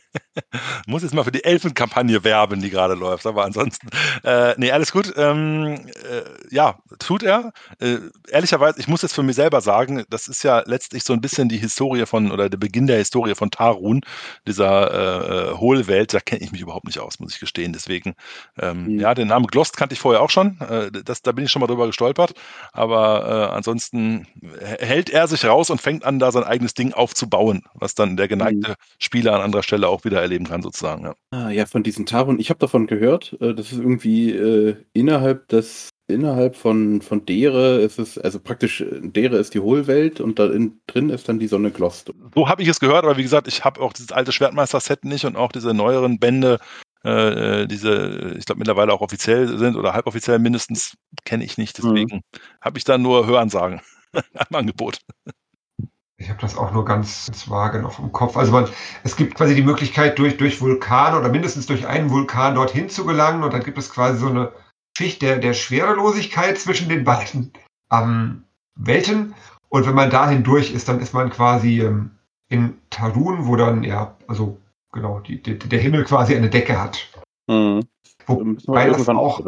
muss jetzt mal für die Elfenkampagne werben, die gerade läuft. Aber ansonsten, äh, nee, alles gut. Ähm, äh, ja, tut er. Äh, ehrlicherweise, ich muss jetzt für mich selber sagen, das ist ja letztlich so ein bisschen die Historie von oder der Beginn der Historie von Tarun, dieser äh, äh Hohlwelt. Da kenne ich mich überhaupt nicht aus, muss ich gestehen. Deswegen, ähm, mhm. ja, den Namen Glost kannte ich vorher auch schon. Äh, das, da bin ich schon mal drüber gestolpert. Aber äh, ansonsten hält er sich raus und fängt an, da sein eigenes Ding aufzubauen, was dann der geneigte mhm. Spieler an anderer Stelle auch wieder erleben kann, sozusagen. Ja, ah, ja von diesen Tarun, ich habe davon gehört, äh, das ist irgendwie äh, innerhalb des innerhalb von, von Dere ist es, also praktisch, Dere ist die Hohlwelt und da in, drin ist dann die Sonne Glost. So habe ich es gehört, aber wie gesagt, ich habe auch dieses alte Schwertmeister-Set nicht und auch diese neueren Bände, äh, äh diese, ich glaube, mittlerweile auch offiziell sind oder halboffiziell mindestens, kenne ich nicht. Mhm. Deswegen mhm. habe ich da nur Hörensagen am Angebot. Ich habe das auch nur ganz, ganz vage noch im Kopf. Also man, es gibt quasi die Möglichkeit, durch, durch Vulkan oder mindestens durch einen Vulkan dorthin zu gelangen und dann gibt es quasi so eine Schicht der, der Schwerelosigkeit zwischen den beiden ähm, Welten. Und wenn man dahin durch ist, dann ist man quasi ähm, in Tarun, wo dann, ja, also genau, die, die, der Himmel quasi eine Decke hat. Mhm. Wobei das auch,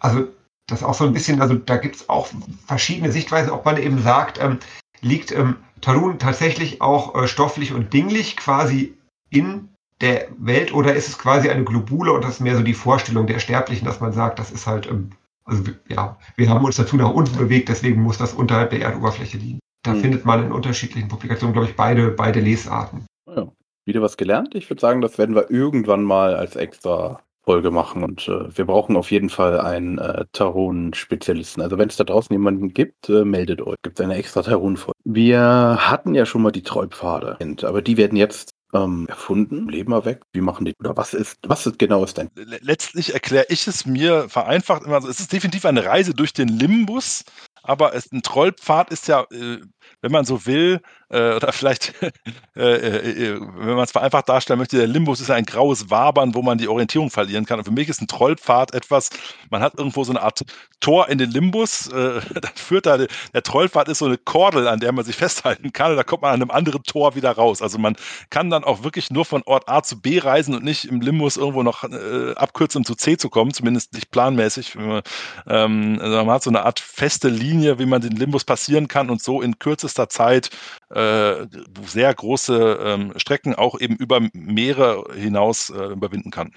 also das auch so ein bisschen, also da gibt es auch verschiedene Sichtweisen, ob man eben sagt, ähm, liegt ähm, Tarun tatsächlich auch äh, stofflich und dinglich quasi in der Welt oder ist es quasi eine Globule und das ist mehr so die Vorstellung der Sterblichen, dass man sagt, das ist halt, ähm, also ja, wir haben uns dazu nach unten bewegt, deswegen muss das unterhalb der Erdoberfläche liegen. Da mhm. findet man in unterschiedlichen Publikationen, glaube ich, beide, beide Lesarten. Ja, wieder was gelernt. Ich würde sagen, das werden wir irgendwann mal als extra Folge machen und äh, wir brauchen auf jeden Fall einen äh, Taron-Spezialisten. Also wenn es da draußen jemanden gibt, äh, meldet euch. Gibt es eine extra Taron-Folge. Wir hatten ja schon mal die Treubpfade, aber die werden jetzt ähm, erfunden, leben wir weg. Wie machen die? Oder was ist, was ist genau ist denn? Letztlich erkläre ich es mir vereinfacht immer so. Es ist definitiv eine Reise durch den Limbus, aber es, ein Trollpfad ist ja, äh, wenn man so will, äh, oder vielleicht, äh, äh, äh, wenn man es vereinfacht darstellen möchte, der Limbus ist ein graues Wabern, wo man die Orientierung verlieren kann. Und für mich ist ein Trollpfad etwas, man hat irgendwo so eine Art Tor in den Limbus, äh, dann führt da, der Trollpfad ist so eine Kordel, an der man sich festhalten kann, und da kommt man an einem anderen Tor wieder raus. Also man kann dann auch wirklich nur von Ort A zu B reisen und nicht im Limbus irgendwo noch äh, abkürzen, um zu C zu kommen, zumindest nicht planmäßig. Man, ähm, also man hat so eine Art feste Linie, wie man den Limbus passieren kann und so in kürzester Zeit äh, sehr große ähm, Strecken auch eben über Meere hinaus äh, überwinden kann.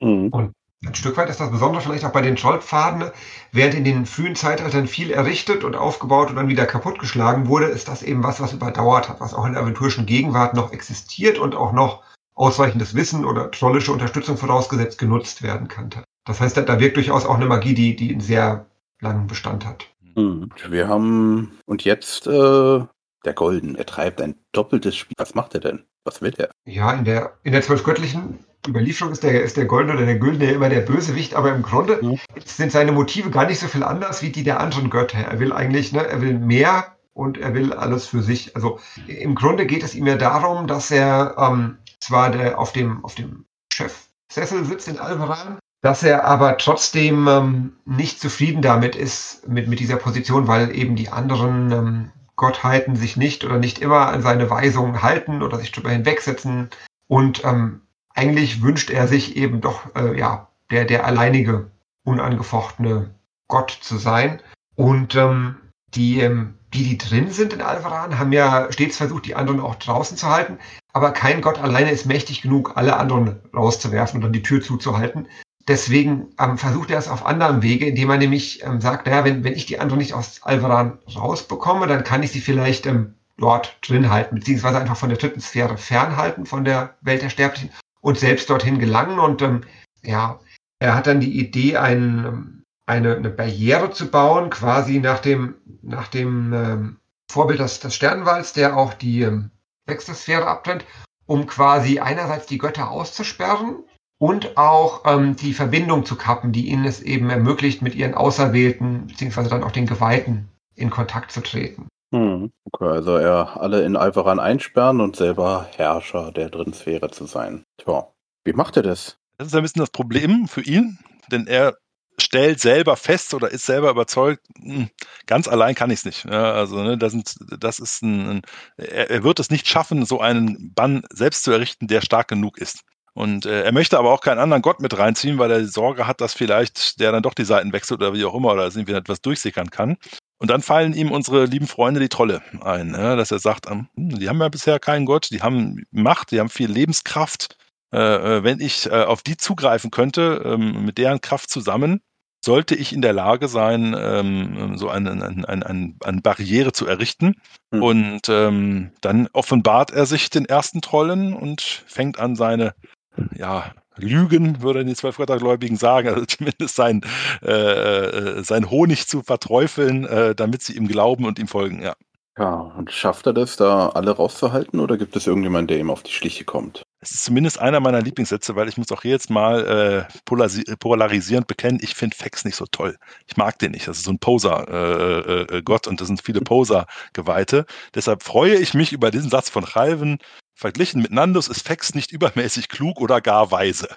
Mhm. Und ein Stück weit ist das besonders vielleicht auch bei den Trollpfaden, während in den frühen Zeitaltern viel errichtet und aufgebaut und dann wieder kaputtgeschlagen wurde, ist das eben was, was überdauert hat, was auch in der aventurischen Gegenwart noch existiert und auch noch ausreichendes Wissen oder trollische Unterstützung vorausgesetzt genutzt werden kann. Das heißt, da wirkt durchaus auch eine Magie, die, die einen sehr langen Bestand hat. Mhm. Wir haben, und jetzt äh, der Golden, er treibt ein doppeltes Spiel. Was macht er denn? Was will er? Ja, in der, in der zwölfgöttlichen Überlieferung ist der, ist der Goldene oder der Güldene immer der Bösewicht, aber im Grunde ja. sind seine Motive gar nicht so viel anders wie die der anderen Götter. Er will eigentlich, ne, er will mehr und er will alles für sich. Also im Grunde geht es ihm ja darum, dass er ähm, zwar der, auf dem, auf dem Chefsessel sitzt in Alvaran, dass er aber trotzdem ähm, nicht zufrieden damit ist, mit, mit dieser Position, weil eben die anderen ähm, Gottheiten sich nicht oder nicht immer an seine Weisungen halten oder sich darüber hinwegsetzen. Und ähm, eigentlich wünscht er sich eben doch, äh, ja, der, der alleinige, unangefochtene Gott zu sein. Und ähm, die, ähm, die, die drin sind in Alvaran, haben ja stets versucht, die anderen auch draußen zu halten. Aber kein Gott alleine ist mächtig genug, alle anderen rauszuwerfen und dann die Tür zuzuhalten. Deswegen ähm, versucht er es auf anderem Wege, indem er nämlich ähm, sagt, naja, wenn, wenn ich die anderen nicht aus Alvaran rausbekomme, dann kann ich sie vielleicht ähm, dort drin halten, beziehungsweise einfach von der dritten Sphäre fernhalten, von der Welt der Sterblichen und selbst dorthin gelangen. Und ähm, ja, er hat dann die Idee, ein, ähm, eine, eine Barriere zu bauen, quasi nach dem, nach dem ähm, Vorbild des, des Sternenwalds, der auch die ähm, sechste Sphäre abtrennt, um quasi einerseits die Götter auszusperren und auch ähm, die Verbindung zu kappen, die ihnen es eben ermöglicht, mit ihren Auserwählten beziehungsweise dann auch den Geweihten in Kontakt zu treten. Hm, okay, also er alle in Alvaran einsperren und selber Herrscher der dritten Sphäre zu sein. Tja, wie macht er das? Das ist ein bisschen das Problem für ihn, denn er stellt selber fest oder ist selber überzeugt, hm, ganz allein kann ich es nicht. Ja, also ne, das, sind, das ist ein, ein er, er, wird es nicht schaffen, so einen Bann selbst zu errichten, der stark genug ist. Und äh, er möchte aber auch keinen anderen Gott mit reinziehen, weil er Sorge hat, dass vielleicht der dann doch die Seiten wechselt oder wie auch immer oder irgendwie etwas durchsickern kann. Und dann fallen ihm unsere lieben Freunde die Trolle ein, ja, dass er sagt, hm, die haben ja bisher keinen Gott, die haben Macht, die haben viel Lebenskraft. Äh, äh, wenn ich äh, auf die zugreifen könnte, ähm, mit deren Kraft zusammen, sollte ich in der Lage sein, ähm, so eine, eine, eine, eine, Barriere zu errichten. Mhm. Und ähm, dann offenbart er sich den ersten Trollen und fängt an, seine ja, Lügen, würden die zwölf Göttergläubigen sagen, also zumindest sein, äh, äh, sein Honig zu verträufeln, äh, damit sie ihm glauben und ihm folgen, ja. Ja, und schafft er das, da alle rauszuhalten oder gibt es irgendjemanden, der ihm auf die Schliche kommt? Es ist zumindest einer meiner Lieblingssätze, weil ich muss auch hier jetzt mal äh, polarisierend bekennen, ich finde Fex nicht so toll. Ich mag den nicht. Das ist so ein Poser-Gott äh, äh, und das sind viele Poser-Geweihte. Deshalb freue ich mich über diesen Satz von Chalven. Verglichen mit Nandus ist Fex nicht übermäßig klug oder gar weise.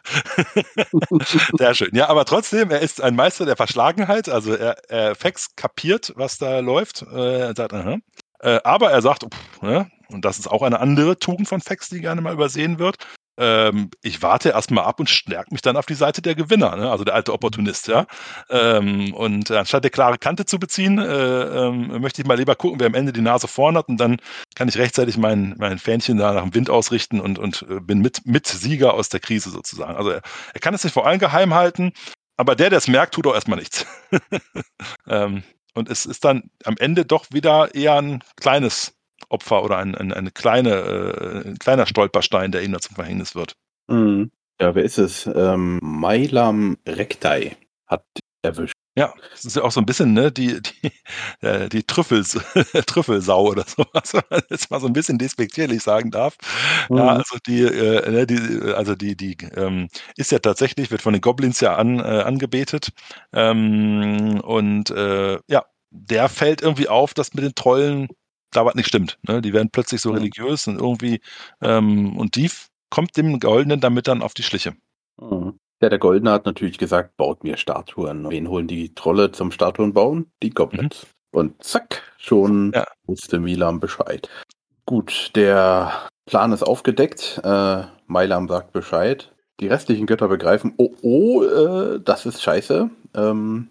Sehr schön. Ja, aber trotzdem, er ist ein Meister der Verschlagenheit. Also er, er Fex kapiert, was da läuft. Äh, sagt, aha. Äh, aber er sagt, pff, ne? und das ist auch eine andere Tugend von Fex, die gerne mal übersehen wird ähm, ich warte erstmal ab und stärke mich dann auf die Seite der Gewinner, ne? also der alte Opportunist, ja. Ähm, und anstatt der klare Kante zu beziehen, äh, ähm, möchte ich mal lieber gucken, wer am Ende die Nase vorn hat und dann kann ich rechtzeitig mein, mein Fähnchen da nach dem Wind ausrichten und, und äh, bin mit, mit Sieger aus der Krise sozusagen. Also er, er kann es nicht vor allem geheim halten, aber der, der es merkt, tut auch erstmal nichts. ähm, und es ist dann am Ende doch wieder eher ein kleines Opfer oder ein, ein, eine kleine, äh, ein kleiner Stolperstein, der da zum Verhängnis wird. Mhm. Ja, wer ist es? Ähm, Mailam Rektai hat erwischt. Ja, das ist ja auch so ein bisschen, ne, die, die, äh, die Trüffels, Trüffelsau oder sowas, wenn man jetzt mal so ein bisschen despektierlich sagen darf. Mhm. Ja, also die, äh, ne, die, also die, die ähm, ist ja tatsächlich, wird von den Goblins ja an, äh, angebetet. Ähm, und äh, ja, der fällt irgendwie auf, dass mit den Trollen da was nicht stimmt. Ne? Die werden plötzlich so ja. religiös und irgendwie, ähm, und die kommt dem Goldenen damit dann auf die Schliche. Mhm. Ja, der Goldene hat natürlich gesagt, baut mir Statuen. Wen holen die Trolle zum Statuen bauen? Die Goblins. Mhm. Und zack, schon ja. wusste Milam Bescheid. Gut, der Plan ist aufgedeckt. Äh, Milam sagt Bescheid. Die restlichen Götter begreifen, oh, oh, äh, das ist scheiße. Ähm,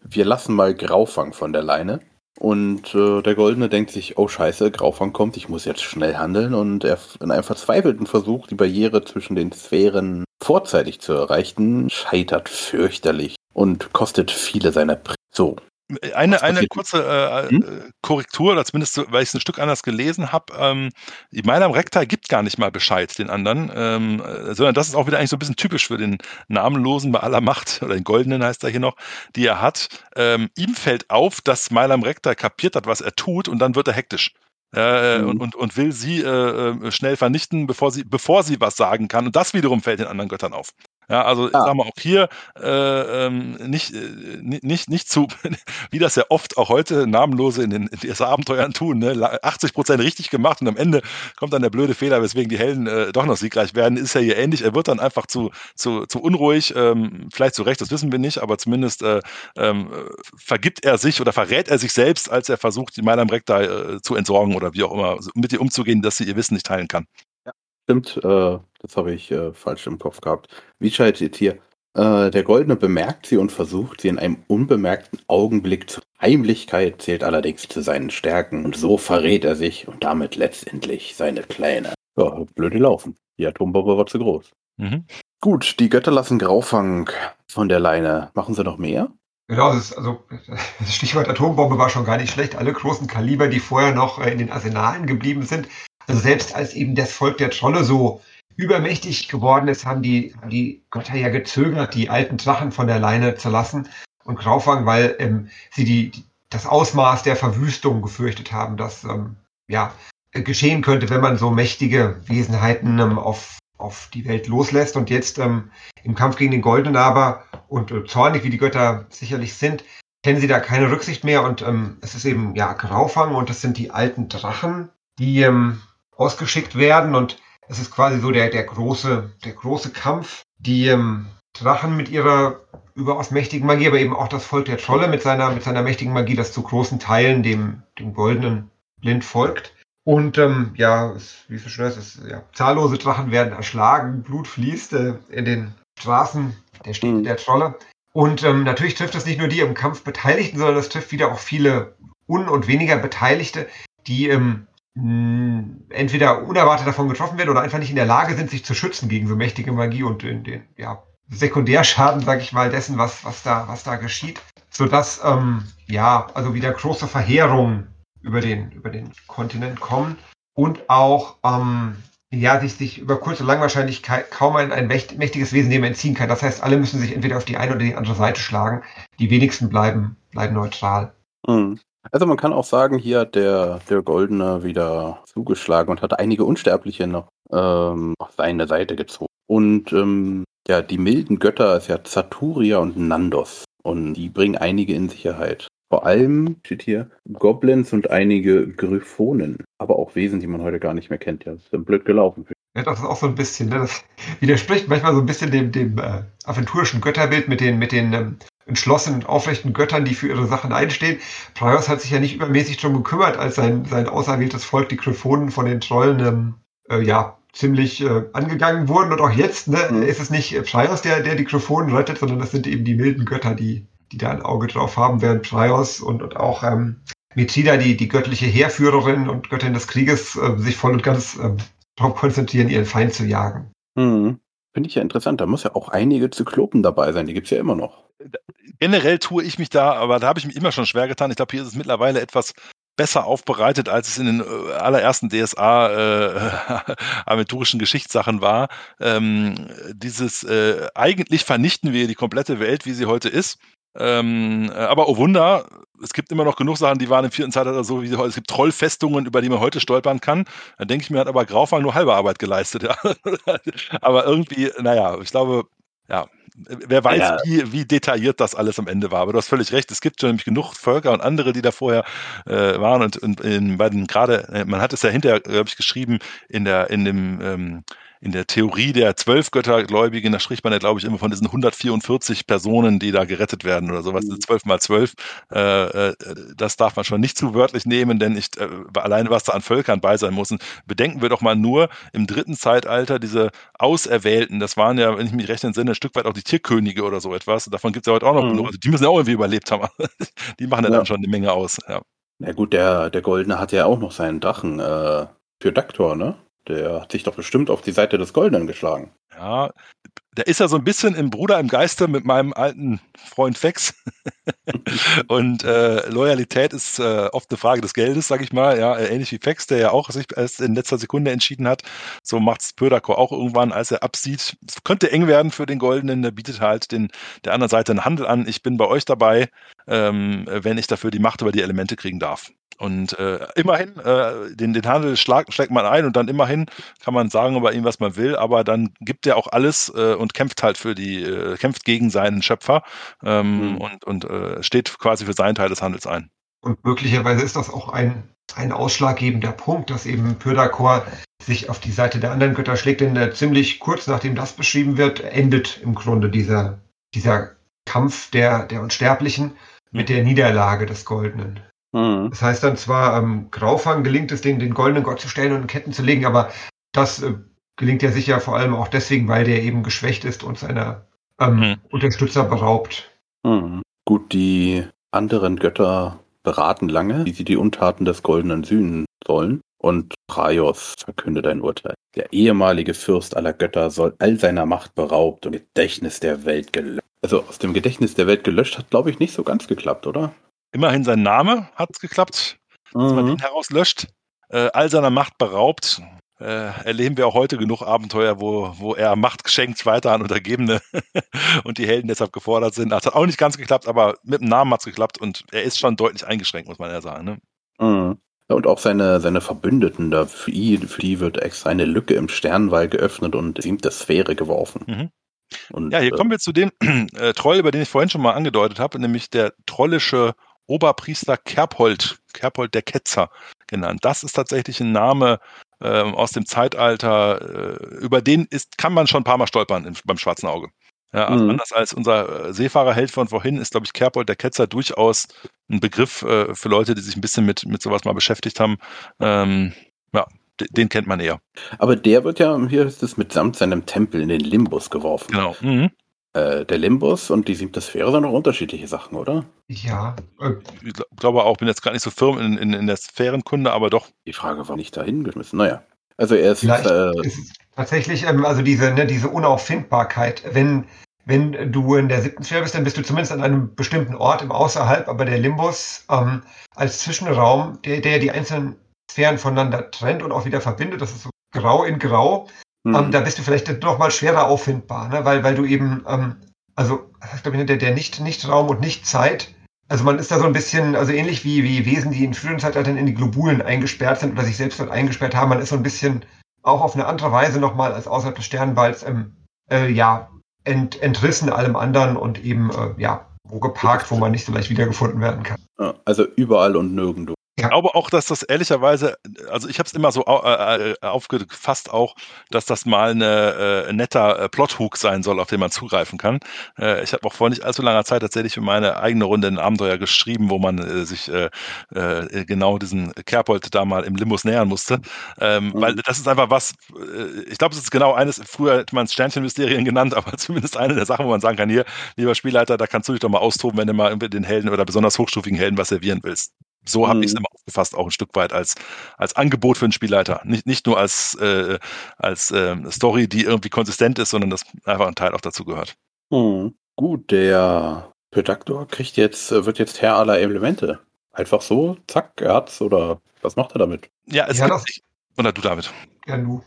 wir lassen mal Graufang von der Leine. Und äh, der Goldene denkt sich, oh scheiße, Graufang kommt, ich muss jetzt schnell handeln. Und er in einem verzweifelten Versuch, die Barriere zwischen den Sphären vorzeitig zu erreichen, scheitert fürchterlich und kostet viele seiner Pri So, eine, eine kurze äh, hm? Äh, Korrektur, oder zumindest, weil ich es ein Stück anders gelesen habe. Ähm, die Mailam Recta gibt gar nicht mal Bescheid den anderen, ähm, äh, sondern das ist auch wieder eigentlich so ein bisschen typisch für den Namenlosen bei aller Macht, oder den Goldenen heißt er hier noch, die er hat. Ähm, ihm fällt auf, dass Mailam Recta kapiert hat, was er tut, und dann wird er hektisch. Äh, mhm. und, und, und will sie äh, äh, schnell vernichten, bevor sie, bevor sie was sagen kann. Und das wiederum fällt den anderen Göttern auf. Ja, also ja. sagen wir auch hier äh, ähm, nicht, äh, nicht, nicht zu, wie das ja oft auch heute Namenlose in den in Abenteuern tun, ne? 80 Prozent richtig gemacht und am Ende kommt dann der blöde Fehler, weswegen die Helden äh, doch noch siegreich werden, ist ja hier ähnlich. Er wird dann einfach zu, zu, zu unruhig, ähm, vielleicht zu Recht, das wissen wir nicht, aber zumindest äh, ähm, vergibt er sich oder verrät er sich selbst, als er versucht, die Mailam Recta äh, zu entsorgen oder wie auch immer, mit ihr umzugehen, dass sie ihr Wissen nicht teilen kann. Stimmt, äh, das habe ich äh, falsch im Kopf gehabt. Wie schaltet hier? Äh, der Goldene bemerkt sie und versucht sie in einem unbemerkten Augenblick zur Heimlichkeit, zählt allerdings zu seinen Stärken und so verrät er sich und damit letztendlich seine Pläne. Ja, blöde laufen. Die Atombombe war zu groß. Mhm. Gut, die Götter lassen Graufang von der Leine. Machen sie noch mehr? Genau, das, also, das Stichwort Atombombe war schon gar nicht schlecht. Alle großen Kaliber, die vorher noch äh, in den Arsenalen geblieben sind, also selbst als eben das Volk der Trolle so übermächtig geworden ist, haben die, haben die Götter ja gezögert, die alten Drachen von der Leine zu lassen und Graufang, weil ähm, sie die, die, das Ausmaß der Verwüstung gefürchtet haben, das ähm, ja geschehen könnte, wenn man so mächtige Wesenheiten ähm, auf, auf die Welt loslässt. Und jetzt ähm, im Kampf gegen den Goldenen aber und äh, zornig wie die Götter sicherlich sind, kennen sie da keine Rücksicht mehr. Und ähm, es ist eben ja Graufang und das sind die alten Drachen, die ähm, ausgeschickt werden und es ist quasi so der, der große, der große Kampf. Die ähm, Drachen mit ihrer überaus mächtigen Magie, aber eben auch das Volk der Trolle mit seiner, mit seiner mächtigen Magie, das zu großen Teilen dem, dem goldenen Blind folgt. Und ähm, ja, es, wie es so schön heißt, es, ja, zahllose Drachen werden erschlagen, Blut fließt äh, in den Straßen der Städte mhm. der Trolle. Und ähm, natürlich trifft das nicht nur die im Kampf Beteiligten, sondern das trifft wieder auch viele un- und weniger Beteiligte, die ähm, entweder unerwartet davon getroffen werden oder einfach nicht in der Lage sind, sich zu schützen gegen so mächtige Magie und den, den ja, Sekundärschaden, sag ich mal, dessen, was, was, da, was da geschieht. Sodass, ähm, ja, also wieder große Verheerungen über den, über den Kontinent kommen und auch, ähm, ja, sich, sich über kurz oder lang wahrscheinlich kaum ein, ein mächtiges Wesen dem entziehen kann. Das heißt, alle müssen sich entweder auf die eine oder die andere Seite schlagen. Die wenigsten bleiben, bleiben neutral. Mhm. Also man kann auch sagen, hier hat der, der Goldene wieder zugeschlagen und hat einige Unsterbliche noch ähm, auf seine Seite gezogen. Und ähm, ja, die milden Götter ist ja Zaturia und Nandos. Und die bringen einige in Sicherheit. Vor allem steht hier Goblins und einige Gryphonen, aber auch Wesen, die man heute gar nicht mehr kennt. Ja, das ist blöd gelaufen. Ja, das ist auch so ein bisschen, ne? das widerspricht manchmal so ein bisschen dem, dem äh, aventurischen Götterbild mit den, mit den ähm, entschlossenen, aufrechten Göttern, die für ihre Sachen einstehen. Praios hat sich ja nicht übermäßig drum gekümmert, als sein, sein auserwähltes Volk, die Gryphonen von den Trollen, ähm, äh, ja, ziemlich äh, angegangen wurden. Und auch jetzt ne, mhm. ist es nicht Praios, der, der die Gryphonen rettet, sondern das sind eben die milden Götter, die, die da ein Auge drauf haben, während Prios und, und auch ähm, Mithida, die, die göttliche Heerführerin und Göttin des Krieges, äh, sich voll und ganz äh, darauf konzentrieren, ihren Feind zu jagen. Hm. Finde ich ja interessant. Da muss ja auch einige Zyklopen dabei sein. Die gibt es ja immer noch. Generell tue ich mich da, aber da habe ich mich immer schon schwer getan. Ich glaube, hier ist es mittlerweile etwas besser aufbereitet, als es in den äh, allerersten DSA äh, aventurischen Geschichtssachen war. Ähm, dieses äh, eigentlich vernichten wir die komplette Welt, wie sie heute ist. Ähm, äh, aber oh Wunder, es gibt immer noch genug Sachen, die waren im vierten Zeitalter so wie heute. Es gibt Trollfestungen, über die man heute stolpern kann. Da denke ich mir, hat aber Graufang nur halbe Arbeit geleistet. Ja. aber irgendwie, naja, ich glaube, ja, wer weiß, ja. wie, wie detailliert das alles am Ende war. Aber du hast völlig recht, es gibt schon nämlich genug Völker und andere, die da vorher äh, waren. Und, und in, bei den gerade, äh, man hat es ja hinterher, glaube ich, geschrieben, in der, in dem ähm, in der Theorie der Zwölfgöttergläubigen, da spricht man ja, glaube ich, immer von diesen 144 Personen, die da gerettet werden oder sowas, mhm. zwölf mal zwölf. Äh, äh, das darf man schon nicht zu wörtlich nehmen, denn ich, äh, alleine was da an Völkern bei sein muss. Und bedenken wir doch mal nur im dritten Zeitalter diese Auserwählten, das waren ja, wenn ich mich recht entsinne, ein Stück weit auch die Tierkönige oder so etwas. Davon gibt es ja heute auch noch mhm. genug. Also die müssen ja auch irgendwie überlebt haben. die machen ja, ja dann schon eine Menge aus. Ja. Na gut, der, der Goldene hat ja auch noch seinen Drachen äh, für Daktor, ne? Der hat sich doch bestimmt auf die Seite des Goldenen geschlagen. Ja, der ist ja so ein bisschen im Bruder im Geiste mit meinem alten Freund Fex. und äh, Loyalität ist äh, oft eine Frage des Geldes, sag ich mal. Ja, ähnlich wie Fex, der ja auch sich erst in letzter Sekunde entschieden hat. So macht es Pödako auch irgendwann, als er absieht. Es könnte eng werden für den Goldenen. Der bietet halt den, der anderen Seite einen Handel an. Ich bin bei euch dabei, ähm, wenn ich dafür die Macht über die Elemente kriegen darf. Und äh, immerhin, äh, den, den Handel schlag, schlägt man ein und dann immerhin kann man sagen über ihn, was man will, aber dann gibt er auch alles äh, und kämpft halt für die, äh, kämpft gegen seinen Schöpfer ähm, mhm. und, und äh, steht quasi für seinen Teil des Handels ein. Und möglicherweise ist das auch ein, ein ausschlaggebender Punkt, dass eben Pyrdakor sich auf die Seite der anderen Götter schlägt, denn äh, ziemlich kurz nachdem das beschrieben wird, endet im Grunde dieser, dieser Kampf der, der Unsterblichen mit der Niederlage des Goldenen. Mhm. Das heißt dann zwar, ähm, Graufang gelingt es, den, den goldenen Gott zu stellen und in Ketten zu legen, aber das äh, gelingt ja sicher vor allem auch deswegen, weil der eben geschwächt ist und seiner ähm, mhm. Unterstützer beraubt. Mhm. Gut, die anderen Götter beraten lange, wie sie die Untaten des Goldenen sühnen sollen. Und Praios verkündet ein Urteil. Der ehemalige Fürst aller Götter soll all seiner Macht beraubt und Gedächtnis der Welt gelöscht. Also aus dem Gedächtnis der Welt gelöscht hat, glaube ich, nicht so ganz geklappt, oder? Immerhin sein Name hat geklappt, dass mhm. man ihn herauslöscht. Äh, all seiner Macht beraubt. Äh, erleben wir auch heute genug Abenteuer, wo, wo er Macht geschenkt weiter an Untergebene und die Helden deshalb gefordert sind. Das hat auch nicht ganz geklappt, aber mit dem Namen hat es geklappt und er ist schon deutlich eingeschränkt, muss man ja sagen. Ne? Mhm. Ja, und auch seine, seine Verbündeten, da für die, für die wird extra eine Lücke im Sternwall geöffnet und siebte Sphäre geworfen. Mhm. Und, ja, hier äh, kommen wir zu dem äh, Troll, über den ich vorhin schon mal angedeutet habe, nämlich der trollische Oberpriester Kerpold, Kerpold der Ketzer genannt. Das ist tatsächlich ein Name äh, aus dem Zeitalter, äh, über den ist, kann man schon ein paar Mal stolpern im, beim Schwarzen Auge. Ja, also mhm. anders als unser äh, Seefahrerheld von vorhin ist, glaube ich, Kerpold der Ketzer durchaus ein Begriff äh, für Leute, die sich ein bisschen mit, mit sowas mal beschäftigt haben. Ähm, ja, den kennt man eher. Aber der wird ja, hier ist es mitsamt seinem Tempel in den Limbus geworfen. Genau. Mhm. Äh, der Limbus und die siebte Sphäre sind noch unterschiedliche Sachen, oder? Ja. Äh, ich glaube auch, bin jetzt gar nicht so firm in, in, in der Sphärenkunde, aber doch. Die Frage war nicht dahin geschmissen. Naja. Also er ist. Vielleicht äh, ist tatsächlich, ähm, also diese, ne, diese Unauffindbarkeit, wenn, wenn du in der siebten Sphäre bist, dann bist du zumindest an einem bestimmten Ort im Außerhalb, aber der Limbus ähm, als Zwischenraum, der, der die einzelnen Sphären voneinander trennt und auch wieder verbindet, das ist so grau in grau, Mhm. Ähm, da bist du vielleicht noch mal schwerer auffindbar, ne? weil, weil du eben, ähm, also, ich glaube, der, der nicht, nicht Raum und nicht Zeit, also man ist da so ein bisschen, also ähnlich wie, wie Wesen, die in früheren Zeitaltern in die Globulen eingesperrt sind oder sich selbst dort eingesperrt haben, man ist so ein bisschen auch auf eine andere Weise nochmal als außerhalb des Sternenballs, ähm, äh, ja, ent, entrissen allem anderen und eben, äh, ja, wo geparkt, wo man nicht so leicht wiedergefunden werden kann. Also überall und nirgendwo. Ich glaube auch, dass das ehrlicherweise, also ich habe es immer so äh, äh, aufgefasst auch, dass das mal ein äh, netter äh, Plothook sein soll, auf den man zugreifen kann. Ich habe auch vor nicht allzu langer Zeit tatsächlich für meine eigene Runde ein Abenteuer geschrieben, wo man sich genau diesen Kerpold da mal im Limbus nähern musste. Ähm, mhm. Weil das ist einfach was, ich glaube, es ist genau eines, früher hätte man es Sternchenmysterien genannt, aber zumindest eine der Sachen, wo man sagen kann, hier, lieber Spielleiter, da kannst du dich doch mal austoben, wenn du mal den Helden oder besonders hochstufigen Helden was servieren willst. So habe mhm. ich es immer aufgefasst, auch ein Stück weit als, als Angebot für einen Spielleiter. Nicht, nicht nur als, äh, als äh, Story, die irgendwie konsistent ist, sondern dass einfach ein Teil auch dazu gehört. Mhm. Gut, der Predaktor kriegt jetzt, äh, wird jetzt Herr aller Elemente. Einfach so, zack, er hat's oder was macht er damit? Ja, es ja, gibt, oder du David. Ja, du.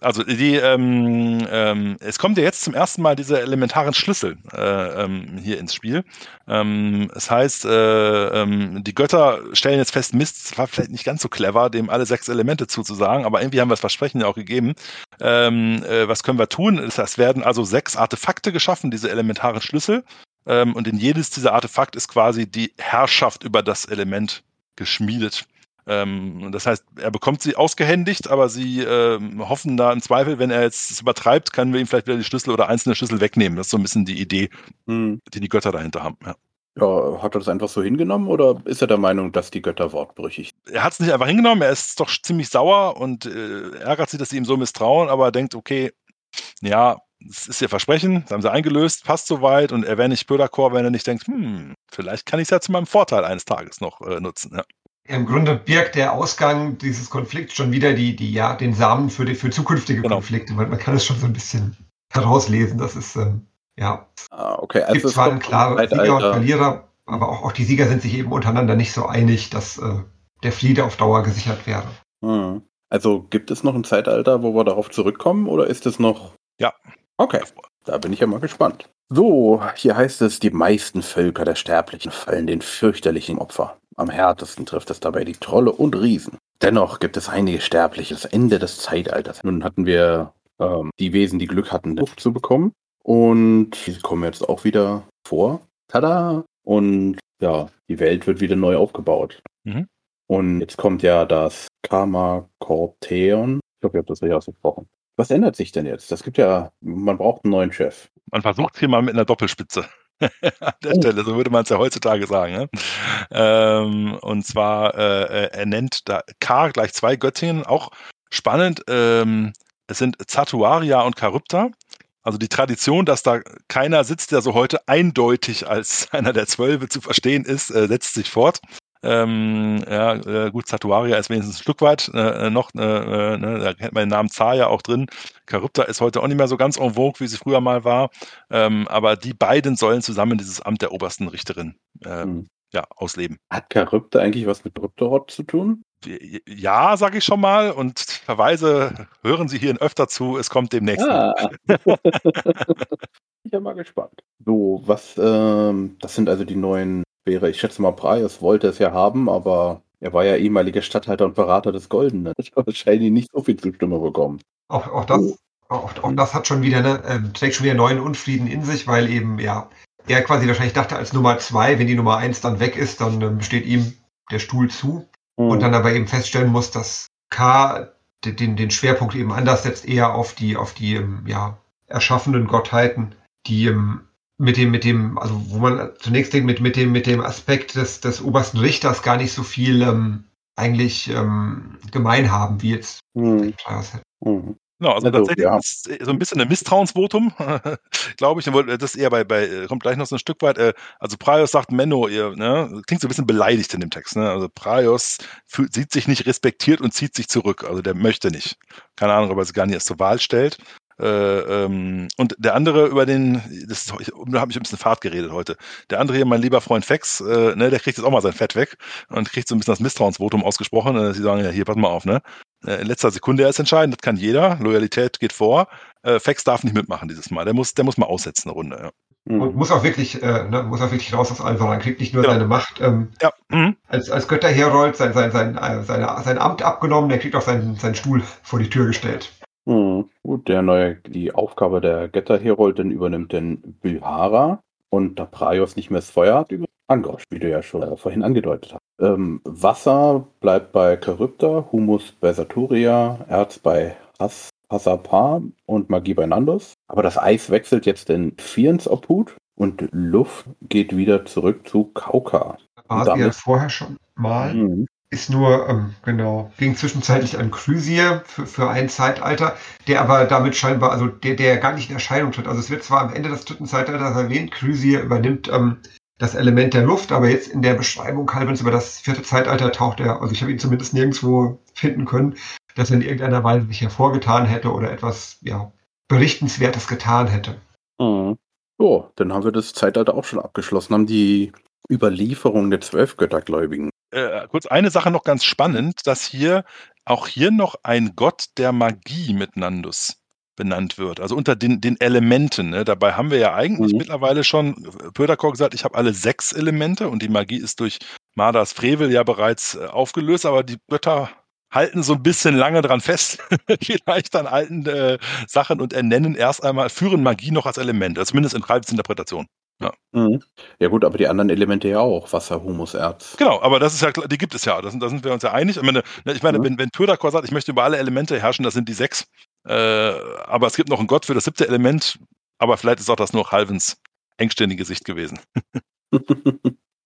Also die, ähm, ähm, es kommt ja jetzt zum ersten Mal diese elementaren Schlüssel äh, ähm, hier ins Spiel. Ähm, das heißt, äh, ähm, die Götter stellen jetzt fest, Mist, es war vielleicht nicht ganz so clever, dem alle sechs Elemente zuzusagen, aber irgendwie haben wir das Versprechen ja auch gegeben. Ähm, äh, was können wir tun? Es werden also sechs Artefakte geschaffen, diese elementaren Schlüssel. und in jedes dieser Artefakt ist quasi die Herrschaft über das Element geschmiedet. Ähm, das heißt, er bekommt sie ausgehändigt, aber sie ähm, hoffen da im Zweifel, wenn er jetzt es übertreibt, können wir ihm vielleicht wieder die Schlüssel oder einzelne Schlüssel wegnehmen. Das ist so ein bisschen die Idee, hm. die die Götter dahinter haben. Ja. Ja, hat er das einfach so hingenommen oder ist er der Meinung, dass die Götter wortbrüchig sind? Er hat es nicht einfach hingenommen, er ist doch ziemlich sauer und äh, ärgert sich, dass sie ihm so misstrauen, aber er denkt, okay, ja, das ist ihr Versprechen, das haben sie eingelöst, passt soweit und er wäre nicht Böderchor, wenn er nicht denkt, hm, vielleicht kann ich es ja zu meinem Vorteil eines Tages noch äh, nutzen. Ja. Im Grunde birgt der Ausgang dieses Konflikts schon wieder die, die, ja, den Samen für, die, für zukünftige genau. Konflikte. Man, man kann es schon so ein bisschen herauslesen. Das ist, ähm, ja. Ah, okay. Also gibt zwar einen klaren Sieger und Verlierer, aber auch, auch die Sieger sind sich eben untereinander nicht so einig, dass äh, der Friede auf Dauer gesichert wäre. Hm. Also gibt es noch ein Zeitalter, wo wir darauf zurückkommen oder ist es noch. Ja. Okay. Da bin ich ja mal gespannt. So, hier heißt es, die meisten Völker der Sterblichen fallen den fürchterlichen Opfer. Am härtesten trifft es dabei die Trolle und Riesen. Dennoch gibt es einige Sterbliche, das Ende des Zeitalters. Nun hatten wir ähm, die Wesen, die Glück hatten, Luft zu bekommen. Und die kommen jetzt auch wieder vor. Tada! Und ja, die Welt wird wieder neu aufgebaut. Mhm. Und jetzt kommt ja das Karma Corteon. Ich glaube, ihr habt das richtig ausgesprochen. Was ändert sich denn jetzt? Das gibt ja, man braucht einen neuen Chef. Man versucht es hier mal mit einer Doppelspitze. An der oh. Stelle, so würde man es ja heutzutage sagen. Ne? Ähm, und zwar, äh, er nennt da K gleich zwei Göttinnen, auch spannend. Ähm, es sind Zatuaria und Charybda. Also die Tradition, dass da keiner sitzt, der so heute eindeutig als einer der Zwölfe zu verstehen ist, äh, setzt sich fort. Ähm, ja, äh, gut, Satuaria ist wenigstens ein Stück weit äh, noch, äh, äh, ne, da kennt man den Namen Zaya auch drin. Charybda ist heute auch nicht mehr so ganz en vogue, wie sie früher mal war. Ähm, aber die beiden sollen zusammen dieses Amt der obersten Richterin hm. ja, ausleben. Hat Charybda eigentlich was mit Kryptorot zu tun? Ja, sage ich schon mal. Und Verweise hören Sie hierhin öfter zu. Es kommt demnächst. Ah. ich bin mal gespannt. So, was, ähm, das sind also die neuen wäre. Ich schätze mal, Praios wollte es ja haben, aber er war ja ehemaliger Stadthalter und Berater des Goldenen. Hat wahrscheinlich nicht so viel Zustimmung bekommen. Auch, auch, das, oh. auch, auch das hat schon wieder, ne, äh, trägt schon wieder neuen Unfrieden in sich, weil eben, ja, er quasi wahrscheinlich dachte als Nummer zwei, wenn die Nummer eins dann weg ist, dann ähm, steht ihm der Stuhl zu. Mhm. Und dann aber eben feststellen muss, dass K den, den Schwerpunkt eben anders setzt, eher auf die, auf die, ähm, ja, erschaffenen Gottheiten, die ähm, mit dem, mit dem, also wo man zunächst denkt, mit, mit dem, mit dem Aspekt des, des obersten Richters gar nicht so viel ähm, eigentlich ähm, gemein haben, wie jetzt mhm. Mhm. Genau, also, also tatsächlich ja. ist so ein bisschen ein Misstrauensvotum, glaube ich. Das ist eher bei, bei, kommt gleich noch so ein Stück weit. Äh, also Praios sagt Menno, ihr, ne, klingt so ein bisschen beleidigt in dem Text. Ne? Also Praios fühlt, sieht sich nicht respektiert und zieht sich zurück. Also der möchte nicht. Keine Ahnung, ob er sich gar nicht erst zur Wahl stellt. Äh, ähm, und der andere über den, das da habe ich ein bisschen Fahrt geredet heute. Der andere hier, mein lieber Freund Fex, äh, ne, der kriegt jetzt auch mal sein Fett weg und kriegt so ein bisschen das Misstrauensvotum ausgesprochen. Und sie sagen, ja, hier, pass mal auf, ne? Äh, in letzter Sekunde erst entscheiden, das kann jeder. Loyalität geht vor. Äh, Fex darf nicht mitmachen dieses Mal. Der muss, der muss mal aussetzen, eine Runde, ja. Und muss auch wirklich, äh, ne, muss auch wirklich raus aus Alvaran, kriegt nicht nur ja. seine Macht ähm, ja. mhm. als, als Götterherold sein, sein, sein, sein, sein Amt abgenommen, der kriegt auch seinen, seinen Stuhl vor die Tür gestellt. Hm, gut, der neue, die Aufgabe der Götterheroldin übernimmt den Bühara und da Praios nicht mehr das Feuer hat, über Angosch, wie du ja schon äh, vorhin angedeutet hast. Ähm, Wasser bleibt bei Charybda, Humus bei Saturia, Erz bei Has Hassapar und Magie bei Nandos. Aber das Eis wechselt jetzt in Fiens Obhut und Luft geht wieder zurück zu Kauka. War sie ja vorher schon mal. Mhm ist nur, ähm, genau, ging zwischenzeitlich an Chrysier für, für ein Zeitalter, der aber damit scheinbar, also der, der gar nicht in Erscheinung tritt. Also es wird zwar am Ende des dritten Zeitalters erwähnt, Chrysier übernimmt ähm, das Element der Luft, aber jetzt in der Beschreibung Calvins über das vierte Zeitalter taucht er, also ich habe ihn zumindest nirgendwo finden können, dass er in irgendeiner Weise sich hervorgetan hätte oder etwas, ja, Berichtenswertes getan hätte. Mhm. So, dann haben wir das Zeitalter auch schon abgeschlossen, haben die Überlieferung der Zwölfgöttergläubigen äh, kurz eine Sache noch ganz spannend, dass hier auch hier noch ein Gott der Magie mit Nandus benannt wird, also unter den, den Elementen. Ne? Dabei haben wir ja eigentlich mhm. mittlerweile schon äh, Pöderkor gesagt, ich habe alle sechs Elemente und die Magie ist durch Mardas Frevel ja bereits äh, aufgelöst, aber die Götter halten so ein bisschen lange dran fest, vielleicht an alten äh, Sachen und ernennen erst einmal, führen Magie noch als Element, zumindest in Reibs Interpretation. Ja. Mhm. ja gut, aber die anderen Elemente ja auch, Wasser, Humus, Erz. Genau, aber das ist ja, die gibt es ja, da sind, da sind wir uns ja einig. Ich meine, ne, ich meine mhm. wenn, wenn Pödakor sagt, ich möchte über alle Elemente herrschen, das sind die sechs, äh, aber es gibt noch einen Gott für das siebte Element, aber vielleicht ist auch das nur Halvens engständige Sicht gewesen. ja,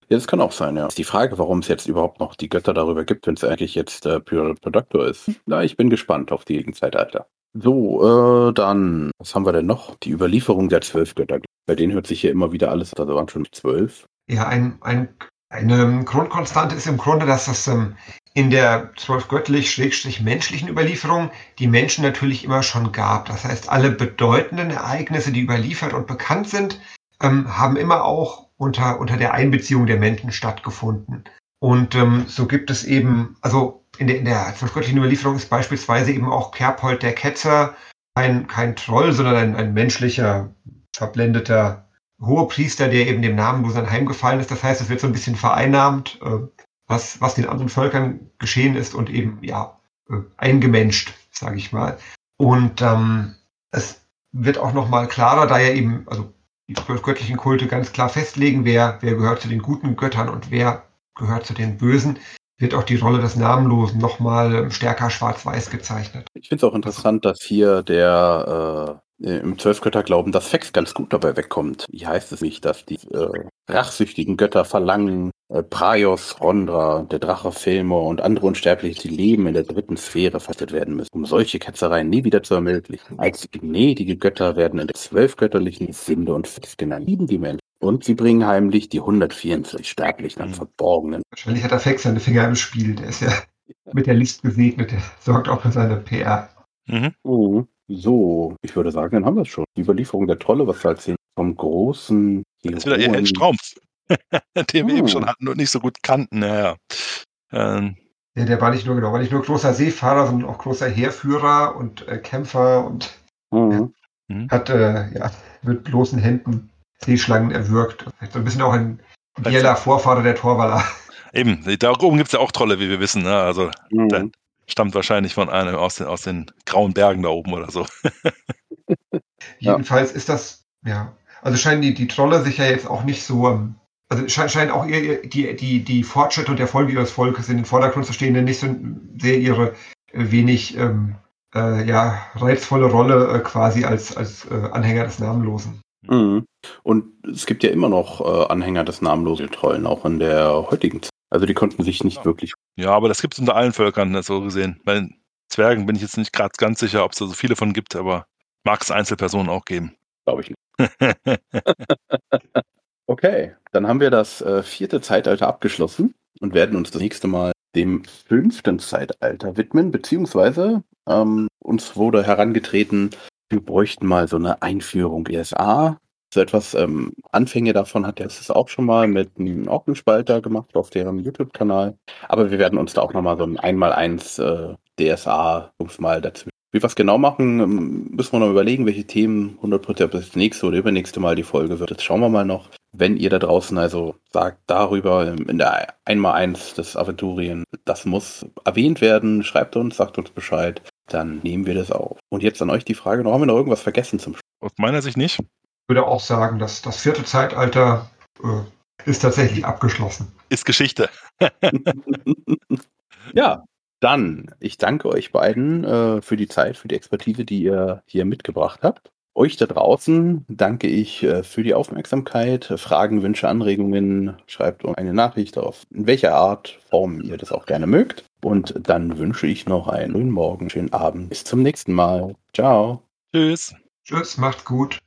das kann auch sein, ja. Ist die Frage, warum es jetzt überhaupt noch die Götter darüber gibt, wenn es eigentlich jetzt äh, Pure Productor ist. Na, ich bin gespannt auf die Zeitalter. So, äh, dann, was haben wir denn noch? Die Überlieferung der zwölf Götter. Bei denen hört sich hier immer wieder alles, da waren schon zwölf. Ja, ein, ein, eine Grundkonstante ist im Grunde, dass das ähm, in der zwölf göttlich-menschlichen Überlieferung die Menschen natürlich immer schon gab. Das heißt, alle bedeutenden Ereignisse, die überliefert und bekannt sind, ähm, haben immer auch unter, unter der Einbeziehung der Menschen stattgefunden. Und ähm, so gibt es eben, also in der, in der zwölfgöttlichen Überlieferung ist beispielsweise eben auch Kerpold der Ketzer ein, kein Troll, sondern ein, ein menschlicher, verblendeter Hohepriester, der eben dem namenlosen heimgefallen ist. Das heißt, es wird so ein bisschen vereinnahmt, äh, was, was den anderen Völkern geschehen ist und eben, ja, äh, eingemenscht, sage ich mal. Und ähm, es wird auch nochmal klarer, da ja eben, also die zwölf göttlichen Kulte ganz klar festlegen, wer, wer gehört zu den guten Göttern und wer gehört zu den bösen, wird auch die Rolle des Namenlosen nochmal stärker schwarz-weiß gezeichnet. Ich finde es auch interessant, dass hier der äh, im Zwölfgötterglauben das Fex ganz gut dabei wegkommt. Wie heißt es nicht, dass die äh, rachsüchtigen Götter verlangen, äh, Praios, Rondra, der Drache Filmor und andere Unsterbliche, die leben in der dritten Sphäre versetzt werden müssen, um solche Ketzereien nie wieder zu ermöglichen. Als gnädige Götter werden in der zwölfgötterlichen Sünde und Fex genannt. Lieben die Menschen und sie bringen heimlich die 144 Sterblichen an. Verborgenen. Wahrscheinlich hat er Fex seine Finger im Spiel. Der ist ja mit der List gesegnet. Der sorgt auch für seine PR. Mhm. Oh, so, ich würde sagen, dann haben wir es schon. Die Überlieferung der Trolle, was wir erzählen, vom großen. Das ist wieder ihr Herr Straums, den wir oh. eben schon hatten und nicht so gut kannten. Ja, ähm. ja, der war nicht nur genau, war nicht nur großer Seefahrer, sondern auch großer Heerführer und äh, Kämpfer und mhm. ja, mhm. hat äh, ja, mit bloßen Händen Seeschlangen erwürgt. So ein bisschen auch ein ideeller Vorfahre der Torwaller. Eben, da oben gibt es ja auch Trolle, wie wir wissen. Ne? Also mhm. der stammt wahrscheinlich von einem aus den, aus den grauen Bergen da oben oder so. Jedenfalls ist das, ja, also scheinen die, die Trolle sich ja jetzt auch nicht so, also scheinen auch ihr, die, die, die Fortschritte und der Erfolge ihres Volkes in den Vordergrund zu stehen, denn nicht so sehr ihre äh, wenig ähm, äh, ja, reizvolle Rolle äh, quasi als, als äh, Anhänger des Namenlosen. Mhm. Und es gibt ja immer noch äh, Anhänger des namenlosen Trollen, auch in der heutigen Zeit. Also die konnten sich nicht ja. wirklich. Ja, aber das gibt es unter allen Völkern, ne, so gesehen. Bei den Zwergen bin ich jetzt nicht gerade ganz sicher, ob es da so viele von gibt, aber mag es Einzelpersonen auch geben. Glaube ich nicht. okay, dann haben wir das äh, vierte Zeitalter abgeschlossen und werden uns das nächste Mal dem fünften Zeitalter widmen, beziehungsweise ähm, uns wurde herangetreten, wir bräuchten mal so eine Einführung ESA. So etwas ähm, Anfänge davon hat er es auch schon mal mit einem Orkenspalter gemacht auf deren YouTube-Kanal. Aber wir werden uns da auch nochmal so ein Einmal-Eins äh, DSA mal dazwischen. Wie wir es genau machen, ähm, müssen wir noch überlegen, welche Themen 100% das nächste oder übernächste Mal die Folge wird. Das schauen wir mal noch. Wenn ihr da draußen also sagt darüber ähm, in der Einmal-Eins des Aventurien, das muss erwähnt werden, schreibt uns, sagt uns Bescheid dann nehmen wir das auf. Und jetzt an euch die Frage, noch haben wir noch irgendwas vergessen zum Schluss? Aus meiner Sicht nicht. Ich würde auch sagen, dass das vierte Zeitalter äh, ist tatsächlich abgeschlossen. Ist Geschichte. ja, dann, ich danke euch beiden äh, für die Zeit, für die Expertise, die ihr hier mitgebracht habt. Euch da draußen danke ich äh, für die Aufmerksamkeit. Fragen, Wünsche, Anregungen, schreibt uns eine Nachricht auf, in welcher Art, Form ihr das auch gerne mögt. Und dann wünsche ich noch einen schönen Morgen, schönen Abend. Bis zum nächsten Mal. Ciao. Tschüss. Tschüss, macht gut.